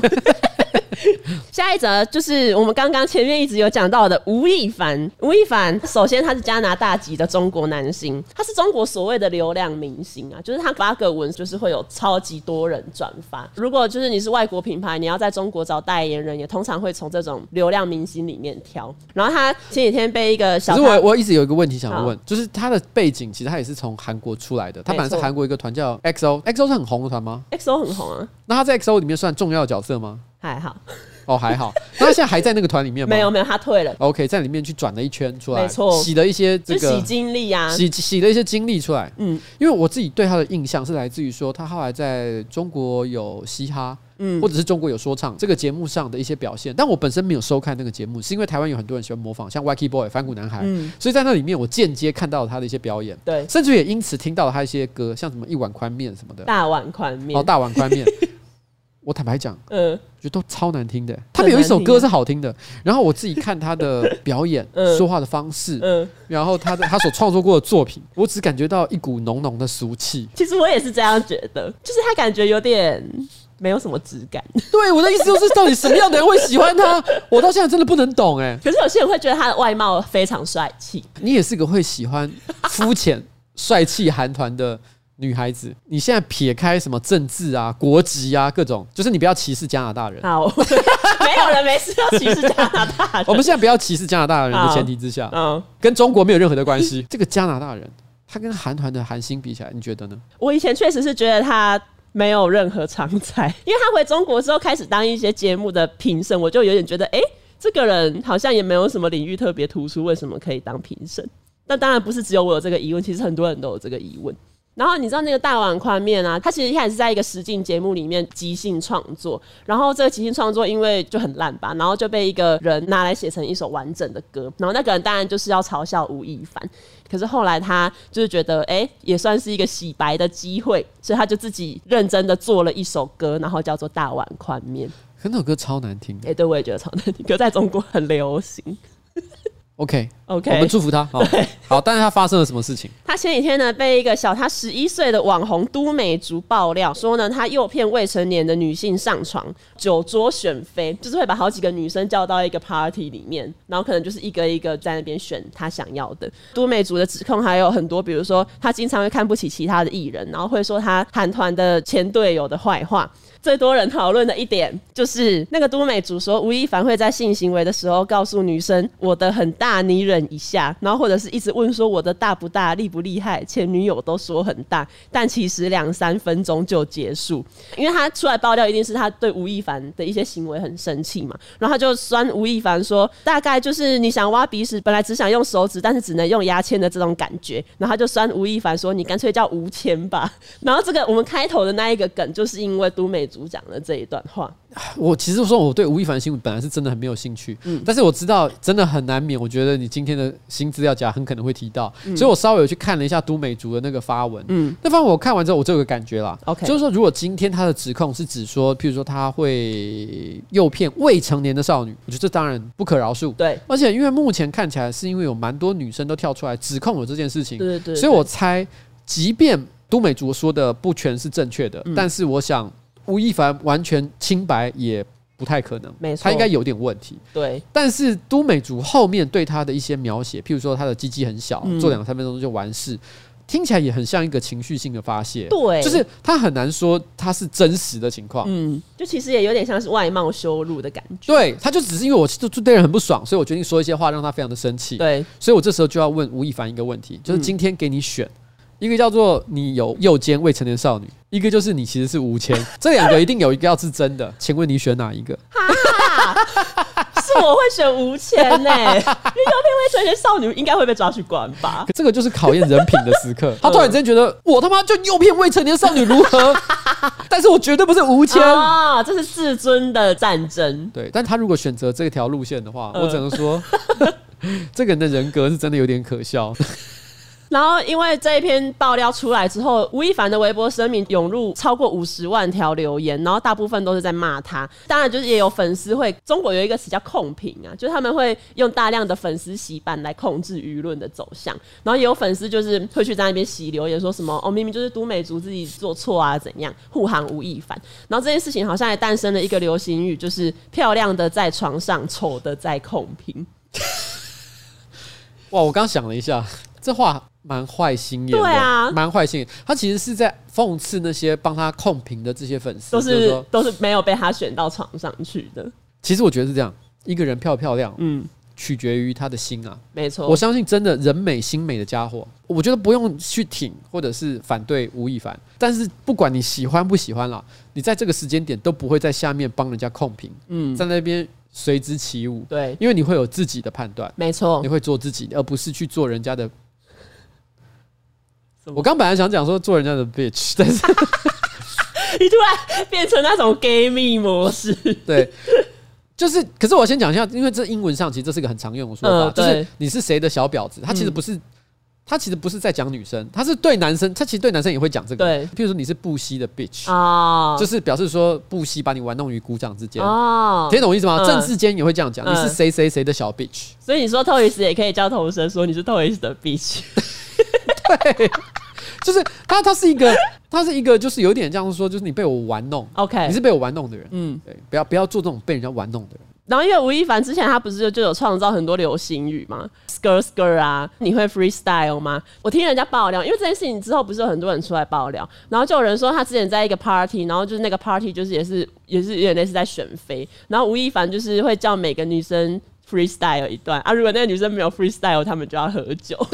[laughs] 下一则就是我们刚刚前面一直有讲到的吴亦凡。吴亦凡首先他是加拿大籍的中国男星，他是中国所谓的流量明星啊，就是他发个文就是会有超级多人转发。如果就是你是外国品牌，你要在中国找代言人，也通常会从这种流量明星里面挑。然后他前几天被一个小，可是我我一直有一个问题想要问，就是他的背景其实他也是从韩国出来的，他本来是韩国一个团叫 XO，XO 是很红的团吗？XO 很红啊，那他在 XO 里面算重要的角色吗？还好，哦还好，那他现在还在那个团里面吗？没有没有，他退了。OK，在里面去转了一圈出来，没错，洗了一些这个洗经历啊，洗洗了一些经历出来。嗯，因为我自己对他的印象是来自于说，他后来在中国有嘻哈，嗯，或者是中国有说唱这个节目上的一些表现。但我本身没有收看那个节目，是因为台湾有很多人喜欢模仿，像 Wacky Boy 反骨男孩，嗯，所以在那里面我间接看到了他的一些表演，对，甚至也因此听到了他一些歌，像什么一碗宽面什么的，大碗宽面，哦，大碗宽面。我坦白讲，嗯，觉得都超难听的。他们有一首歌是好听的，然后我自己看他的表演、[laughs] 说话的方式，嗯，然后他的他所创作过的作品，我只感觉到一股浓浓的俗气。其实我也是这样觉得，就是他感觉有点没有什么质感。对，我的意思就是，到底什么样的人会喜欢他？[laughs] 我到现在真的不能懂哎。可是有些人会觉得他的外貌非常帅气。你也是个会喜欢肤浅帅气韩团的。女孩子，你现在撇开什么政治啊、国籍啊各种，就是你不要歧视加拿大人。好，[laughs] 没有人没事要歧视加拿大人。我们现在不要歧视加拿大人的前提之下，嗯，跟中国没有任何的关系。这个加拿大人，他跟韩团的韩星比起来，你觉得呢？我以前确实是觉得他没有任何常才，因为他回中国之后开始当一些节目的评审，我就有点觉得，哎、欸，这个人好像也没有什么领域特别突出，为什么可以当评审？但当然不是只有我有这个疑问，其实很多人都有这个疑问。然后你知道那个大碗宽面啊，它其实一开始是在一个实境节目里面即兴创作，然后这个即兴创作因为就很烂吧，然后就被一个人拿来写成一首完整的歌，然后那个人当然就是要嘲笑吴亦凡，可是后来他就是觉得哎，也算是一个洗白的机会，所以他就自己认真的做了一首歌，然后叫做《大碗宽面》。可那首歌超难听，哎，对，我也觉得超难听，可在中国很流行。OK OK，我们祝福他。[laughs] 好，好，但是他发生了什么事情？他前几天呢，被一个小他十一岁的网红都美竹爆料说呢，他诱骗未成年的女性上床，酒桌选妃，就是会把好几个女生叫到一个 party 里面，然后可能就是一个一个在那边选他想要的。都美竹的指控还有很多，比如说他经常会看不起其他的艺人，然后会说他韩团的前队友的坏话。最多人讨论的一点就是，那个都美竹说吴亦凡会在性行为的时候告诉女生“我的很大，你忍等一下”，然后或者是一直问说“我的大不大，厉不厉害”，前女友都说很大，但其实两三分钟就结束。因为他出来爆料，一定是他对吴亦凡的一些行为很生气嘛，然后他就酸吴亦凡说：“大概就是你想挖鼻屎，本来只想用手指，但是只能用牙签的这种感觉。”然后他就酸吴亦凡说：“你干脆叫吴谦吧。”然后这个我们开头的那一个梗，就是因为都美。竹讲了这一段话，我其实说我对吴亦凡新闻本来是真的很没有兴趣，嗯，但是我知道真的很难免，我觉得你今天的新资料夹很可能会提到，嗯，所以我稍微有去看了一下都美竹的那个发文，嗯，那发文我看完之后，我就有个感觉啦，OK，就是说如果今天他的指控是指说，譬如说他会诱骗未成年的少女，我觉得这当然不可饶恕，对，而且因为目前看起来是因为有蛮多女生都跳出来指控有这件事情，对对对，所以我猜，即便都美竹说的不全是正确的，嗯，但是我想。吴亦凡完全清白也不太可能，没错，他应该有点问题。对，但是都美竹后面对他的一些描写，譬如说他的鸡鸡很小，做两三分钟就完事，听起来也很像一个情绪性的发泄。对，就是他很难说他是真实的情况。嗯，就其实也有点像是外貌羞辱的感觉。对，他就只是因为我就对人很不爽，所以我决定说一些话让他非常的生气。对，所以我这时候就要问吴亦凡一个问题，就是今天给你选。一个叫做你有诱奸未成年少女，一个就是你其实是无签，[laughs] 这两个一定有一个要是真的，请问你选哪一个？是我会选吴谦呢，因为诱骗未成年少女应该会被抓去关吧？这个就是考验人品的时刻。[laughs] 他突然之间觉得我他妈就诱骗未成年少女如何？[laughs] 但是我绝对不是吴谦啊，这是至尊的战争。对，但他如果选择这条路线的话，我只能说，这个人的人格是真的有点可笑。然后，因为这一篇爆料出来之后，吴亦凡的微博声明涌入超过五十万条留言，然后大部分都是在骂他。当然，就是也有粉丝会，中国有一个词叫控评啊，就是他们会用大量的粉丝洗版来控制舆论的走向。然后也有粉丝就是会去在那边洗留言，说什么哦，明明就是都美竹自己做错啊，怎样护航吴亦凡。然后这件事情好像还诞生了一个流行语，就是漂亮的在床上，丑的在控评。[laughs] 哇，我刚想了一下，这话。蛮坏心眼的，对啊，蛮坏心眼。他其实是在讽刺那些帮他控评的这些粉丝，都是都是没有被他选到床上去的。其实我觉得是这样，一个人漂不漂亮，嗯，取决于他的心啊。没错，我相信真的人美心美的家伙，我觉得不用去挺或者是反对吴亦凡。但是不管你喜欢不喜欢啦，你在这个时间点都不会在下面帮人家控评，嗯，在那边随之起舞，对，因为你会有自己的判断，没错，你会做自己，而不是去做人家的。我刚本来想讲说做人家的 bitch，[laughs] 但是 [laughs] 你突然变成那种 gay 蜜模式，对，就是，可是我先讲一下，因为这英文上其实这是一个很常用的说法，就是你是谁的小婊子，他其实不是，他其实不是在讲女生，他是对男生，他其实对男生也会讲这个，对，譬如说你是布希的 bitch 啊，就是表示说布希把你玩弄于股掌之间哦，听懂我意思吗？政治间也会这样讲，你是谁谁谁的小 bitch，所以你说 Toys 也可以叫同声说你是 Toys 的 bitch。[laughs] 对，[laughs] 就是他，他是一个，他是一个，就是有点这样说，就是你被我玩弄，OK，你是被我玩弄的人，嗯，对，不要不要做这种被人家玩弄的人。然后因为吴亦凡之前他不是就就有创造很多流行语吗？skr skr 啊，你会 freestyle 吗？我听人家爆料，因为这件事情之后不是有很多人出来爆料，然后就有人说他之前在一个 party，然后就是那个 party 就是也是也是有点类似在选妃，然后吴亦凡就是会叫每个女生 freestyle 一段啊，如果那个女生没有 freestyle，他们就要喝酒。[laughs]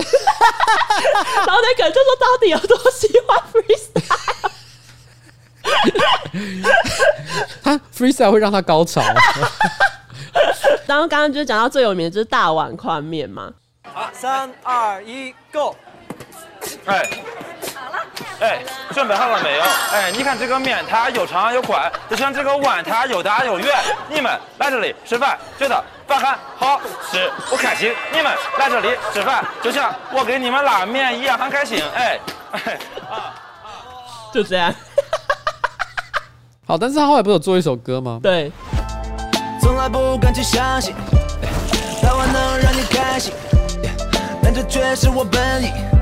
然后那个人就说：“到底有多喜欢 freestyle？” 他 freestyle 会让他高潮。然后刚刚就是讲到最有名的就是大碗宽面嘛。好，三二一，Go！哎，好了，哎，准备好了没有？哎，你看这个面，它又长又宽，就像这个碗，它又大又圆。你们来这里吃饭，觉得饭很好吃，我开心。你们来这里吃饭，就像我给你们拉面一样，很开心。哎，哎，啊，就这样。好，但是他后来不是有做一首歌吗？对。从来不敢去相信，早晚能让你开心。但这却是我本意，也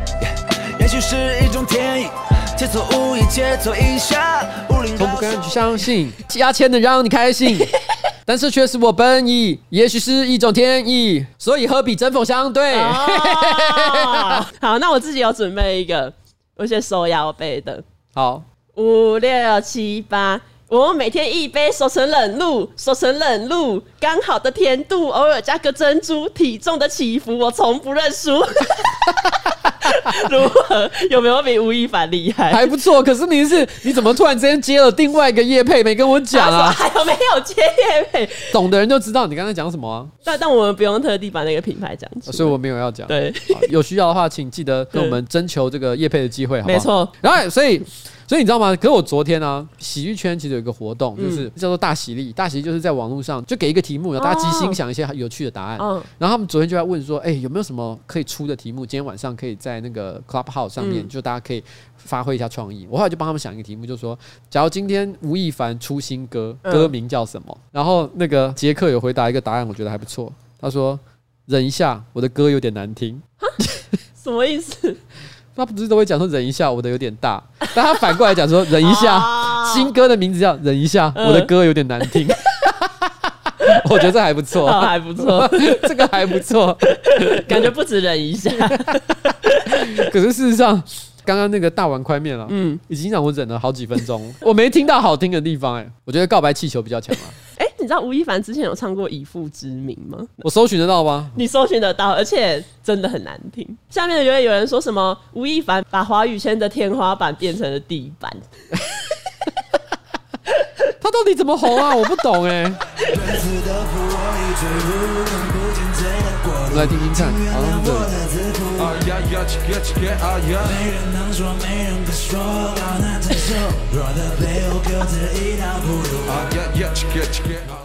许是一种天意，切磋武艺，切磋一下。从不敢去相信，加钱能让你开心，[laughs] 但是却是我本意，也许是一种天意，所以何必针锋相对？哦、[laughs] 好，那我自己有准备一个，我先手摇杯的。好，五六七八。我每天一杯，手成冷露，手成冷露，刚好的甜度，偶尔加个珍珠，体重的起伏，我从不认输。[laughs] [laughs] 如何？有没有比吴亦凡厉害？还不错。可是你是你怎么突然之间接了另外一个叶配，没跟我讲啊？还有没有接叶配？懂的人就知道你刚才讲什么啊。但但我们不用特地把那个品牌讲，所以我没有要讲。对，有需要的话，请记得跟我们征求这个叶配的机会，好不好？没错。然后所以。所以你知道吗？可是我昨天呢、啊，喜剧圈其实有一个活动，就是叫做大喜力。大喜利就是在网络上就给一个题目，然后大家即兴想一些有趣的答案。然后他们昨天就在问说：“哎，有没有什么可以出的题目？今天晚上可以在那个 Clubhouse 上面，就大家可以发挥一下创意。”我后来就帮他们想一个题目，就是说：“假如今天吴亦凡出新歌，歌名叫什么？”然后那个杰克有回答一个答案，我觉得还不错。他说：“忍一下，我的歌有点难听。[laughs] ”什么意思？他不是都会讲说忍一下，我的有点大，但他反过来讲说 [laughs] 忍一下，新歌的名字叫忍一下，我的歌有点难听。[laughs] 我觉得这还不错，还不错，这个还不错，感觉不止忍一下。[laughs] 可是事实上，刚刚那个大碗宽面啊，嗯，已经让我忍了好几分钟，[laughs] 我没听到好听的地方。哎，我觉得告白气球比较强啊。[laughs] 哎，你知道吴亦凡之前有唱过《以父之名》吗？我搜寻得到吗？你搜寻得到，而且真的很难听。下面留言有人说什么？吴亦凡把华语圈的天花板变成了地板。他到底怎么红啊？我不懂哎、欸。来听听看，好像对。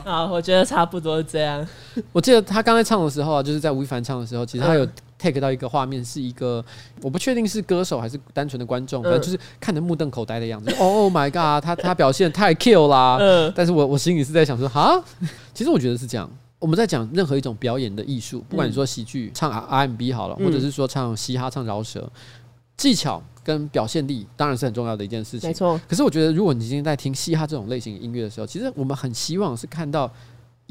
好，我觉得差不多这样。我记得他刚才唱的时候啊，就是在吴亦凡唱的时候，其实他有 take 到一个画面，是一个我不确定是歌手还是单纯的观众，反正就是看着目瞪口呆的样子。Oh my god，他他表现太 kill 啦！但是我我心里是在想说，哈，其实我觉得是这样。我们在讲任何一种表演的艺术，不管你说喜剧、唱 RMB 好了，或者是说唱嘻哈、唱饶舌，技巧跟表现力当然是很重要的一件事情。没错。可是我觉得，如果你今天在听嘻哈这种类型音乐的时候，其实我们很希望是看到。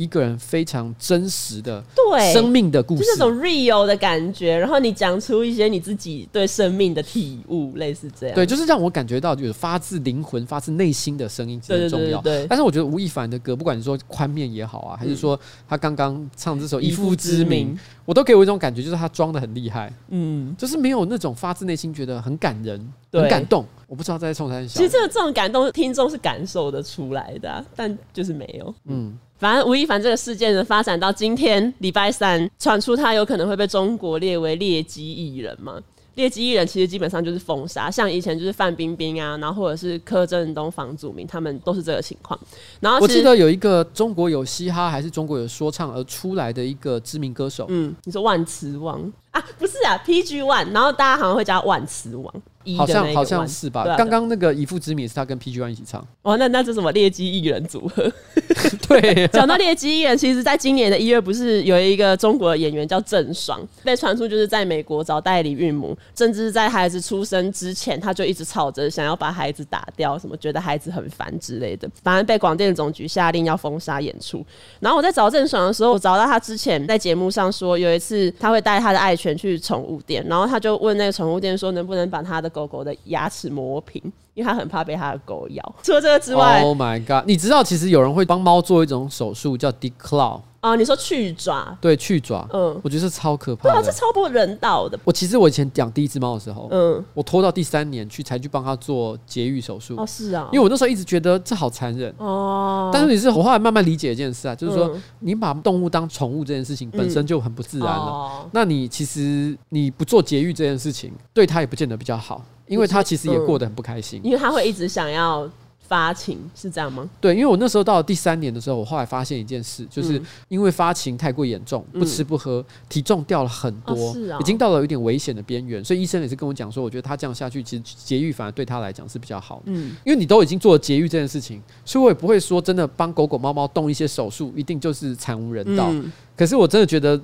一个人非常真实的对生命的故事，就是那种 real 的感觉，然后你讲出一些你自己对生命的体悟，类似这样。对，就是让我感觉到有发自灵魂、发自内心的声音，很重要。对，但是我觉得吴亦凡的歌，不管你说宽面也好啊，还是说他刚刚唱这首《以父之名》，我都给我一种感觉，就是他装的很厉害。嗯，就是没有那种发自内心觉得很感人、很感动。我不知道在冲山小。其实这个这种感动，听众是感受得出来的啊，但就是没有。嗯。反正吴亦凡这个事件的发展到今天，礼拜三传出他有可能会被中国列为劣迹艺人嘛？劣迹艺人其实基本上就是封杀，像以前就是范冰冰啊，然后或者是柯震东、房祖名，他们都是这个情况。然后我记得有一个中国有嘻哈还是中国有说唱而出来的一个知名歌手，嗯，你说万磁王啊？不是啊，PG One，然后大家好像会叫万磁王。好像好像是吧？刚刚那个以父之名是他跟 PG One 一起唱。哦，那那这是什么劣迹艺人组合？[laughs] 对，[laughs] 讲到劣迹艺人，其实在今年的一月，不是有一个中国的演员叫郑爽，被传出就是在美国找代理孕母，甚至在孩子出生之前，他就一直吵着想要把孩子打掉，什么觉得孩子很烦之类的，反而被广电总局下令要封杀演出。然后我在找郑爽的时候，我找到他之前在节目上说，有一次他会带他的爱犬去宠物店，然后他就问那个宠物店说，能不能把他的狗狗的牙齿磨平，因为它很怕被它的狗咬。除了这个之外，Oh my god！你知道其实有人会帮猫做一种手术叫 declaw 哦，你说去抓？对，去抓。嗯我觉得是超可怕对啊，这超不人道的。我其实我以前养第一只猫的时候，嗯，我拖到第三年去才去帮它做节育手术，哦，是啊，因为我那时候一直觉得这好残忍。哦，但是你是我后来慢慢理解一件事啊，就是说嗯你把动物当宠物这件事情本身就很不自然了。哦那你其实你不做节育这件事情，对它也不见得比较好，因为它其实也过得很不开心。因为他会一直想要发情，是这样吗？对，因为我那时候到了第三年的时候，我后来发现一件事，就是嗯因为发情太过严重，不吃不喝，体重掉了很多哦是啊，已经到了有点危险的边缘，所以医生也是跟我讲说，我觉得他这样下去，其实节育反而对他来讲是比较好的。嗯，因为你都已经做了节育这件事情，所以我也不会说真的帮狗狗、猫猫动一些手术，一定就是惨无人道。嗯可是我真的觉得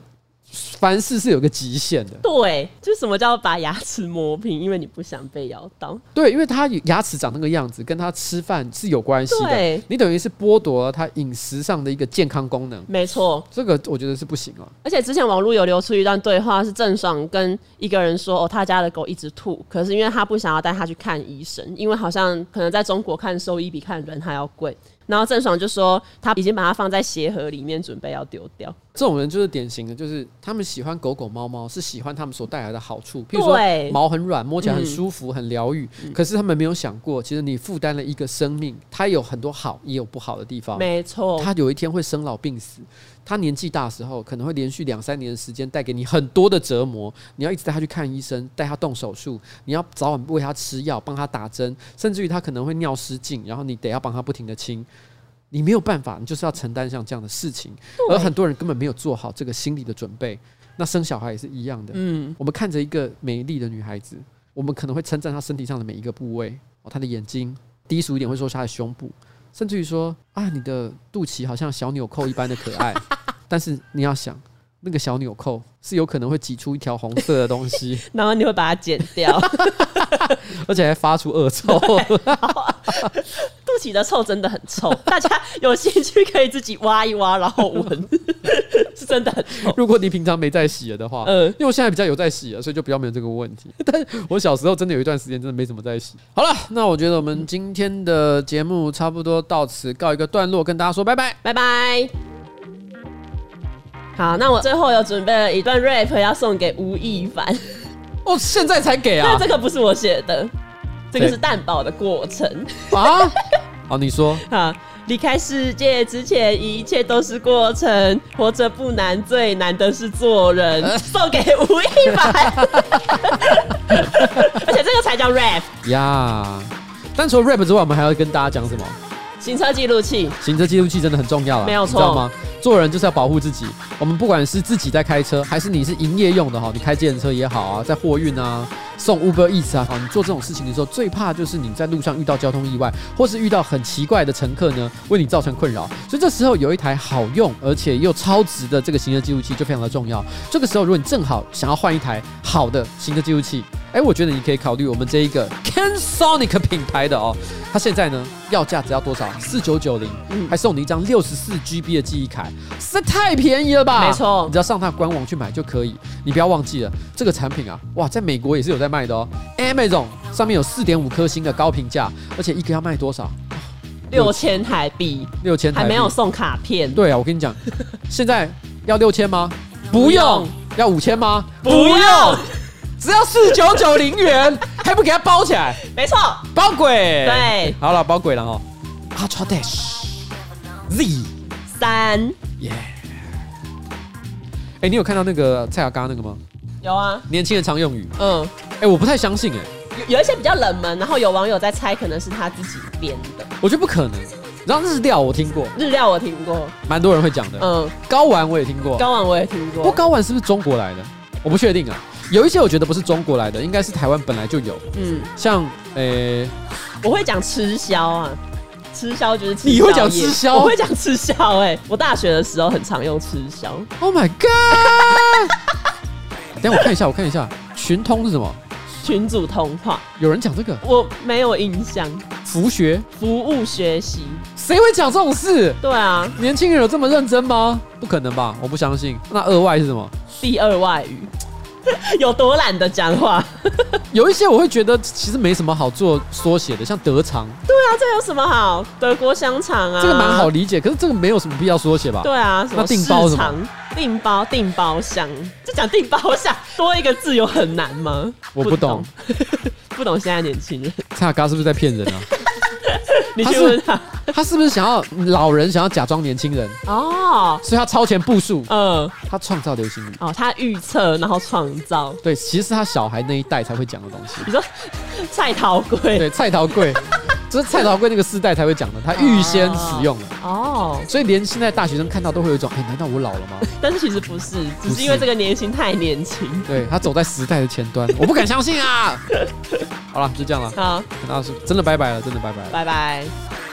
凡事是有个极限的。对，就什么叫把牙齿磨平？因为你不想被咬到。对，因为他牙齿长那个样子，跟他吃饭是有关系对的。你等于是剥夺了他饮食上的一个健康功能，没错，这个我觉得是不行啊。而且之前网络有流出一段对话，是郑爽跟一个人说：“哦，他家的狗一直吐，可是因为他不想要带他去看医生，因为好像可能在中国看兽医比看人还要贵。”然后郑爽就说他已经把它放在鞋盒里面，准备要丢掉。这种人就是典型的，就是他们喜欢狗狗、猫猫，是喜欢他们所带来的好处，譬如说毛很软，摸起来很舒服、很疗愈。可是他们没有想过，其实你负担了一个生命，它有很多好，也有不好的地方。没错，它有一天会生老病死，他年纪大的时候可能会连续两三年的时间带给你很多的折磨。你要一直带他去看医生，带他动手术，你要早晚喂他吃药，帮他打针，甚至于他可能会尿失禁，然后你得要帮他不停的清。你没有办法，你就是要承担像这样的事情，而很多人根本没有做好这个心理的准备。那生小孩也是一样的，嗯，我们看着一个美丽的女孩子，我们可能会称赞她身体上的每一个部位，哦，她的眼睛，低俗一点会说是她的胸部，甚至于说啊，你的肚脐好像小纽扣一般的可爱。[laughs] 但是你要想，那个小纽扣是有可能会挤出一条红色的东西，[laughs] 然后你会把它剪掉。[laughs] 而且还发出恶臭。肚脐的臭真的很臭，[laughs] 大家有兴趣可以自己挖一挖，然后闻，[laughs] 是真的很臭。如果你平常没在洗了的话，嗯因为我现在比较有在洗了，所以就比较没有这个问题。[laughs] 但我小时候真的有一段时间真的没怎么在洗。好了，那我觉得我们今天的节目差不多到此告一个段落，跟大家说拜拜。拜拜。好，那我最后有准备了一段 rap 要送给吴亦凡，哦，现在才给啊但这个不是我写的，这个是蛋堡的过程。啊！好，你说。好，离开世界之前，一切都是过程。活着不难，最难的是做人。送给吴亦凡，[laughs] 而且这个才叫 rap。呀但除了 rap 之外，我们还要跟大家讲什么？行车记录器，行车记录器真的很重要啊，没有错知道吗？做人就是要保护自己。我们不管是自己在开车，还是你是营业用的哈，你开计程车也好啊，在货运啊、送 Uber Eats 啊，啊，你做这种事情的时候，最怕就是你在路上遇到交通意外，或是遇到很奇怪的乘客呢，为你造成困扰。所以这时候有一台好用而且又超值的这个行车记录器就非常的重要。这个时候，如果你正好想要换一台好的行车记录器，哎，我觉得你可以考虑我们这一个 Cansonic 品牌的哦。它现在呢要价只要多少？四九九零，还送你一张六十四 GB 的记忆卡，实在太便宜了吧？没错你只要上它官网去买就可以。你不要忘记了，这个产品啊，哇，在美国也是有在卖的哦。Amazon 上面有四点五颗星的高评价，而且一个要卖多少？六千台币，六千台币还没有送卡片。对啊，我跟你讲，[laughs] 现在要六千吗？不用。要五千吗？不用，只要四九九零元，还不给它包起来？没错，包鬼。对，好了，包鬼了哦。Ultra Dash Z，三耶！哎，你有看到那个蔡雅刚那个吗？有啊，年轻人常用语。嗯，哎，我不太相信哎，有有一些比较冷门，然后有网友在猜，可能是他自己编的。我觉得不可能。然后日料我听过，日料我听过，蛮多人会讲的。嗯，高丸我也听过，高丸我也听不过过，睾丸是不是中国来的？我不确定啊。有一些我觉得不是中国来的，应该是台湾本来就有。嗯，像诶，我会讲吃宵啊，吃宵就是吃你会讲吃宵我会讲吃宵哎、我大学的时候很常用吃宵，Oh my god！[laughs] 等一下我看一下，我看一下，群通是什么？群组通话，有人讲这个我没有印象，服学，服务学习，谁会讲这种事？对啊，年轻人有这么认真吗？不可能吧，我不相信。那二外是什么？第二外语，[laughs] 有多懒得讲话？[laughs] 有一些我会觉得其实没什么好做缩写的，像德肠。对啊，这有什么好？德国香肠啊，这个蛮好理解，可是这个没有什么必要缩写吧？对啊，什么那订包什么？定包定包箱，就讲定包厢，多一个字有很难吗？我不懂，不懂，[laughs] 现在年轻人。蔡阿嘎是不是在骗人啊？[laughs] 你去问他，[laughs] 他是不是想要老人想要假装年轻人？哦？所以他超前部署，嗯，他创造流行语。哦，他预测然后创造，对，其实是他小孩那一代才会讲的东西。你说菜桃贵，对，菜桃贵，这是蔡桃贵那个世代才会讲的，他预先使用了哦，所以连现在大学生看到都会有一种，哎，难道我老了吗？[laughs] 但是其实不是，只是因为这个年轻太年轻，对，他走在时代的前端，[laughs] 我不敢相信啊！好了，就这样了，好，那是真的拜拜了，真的拜拜了，拜拜。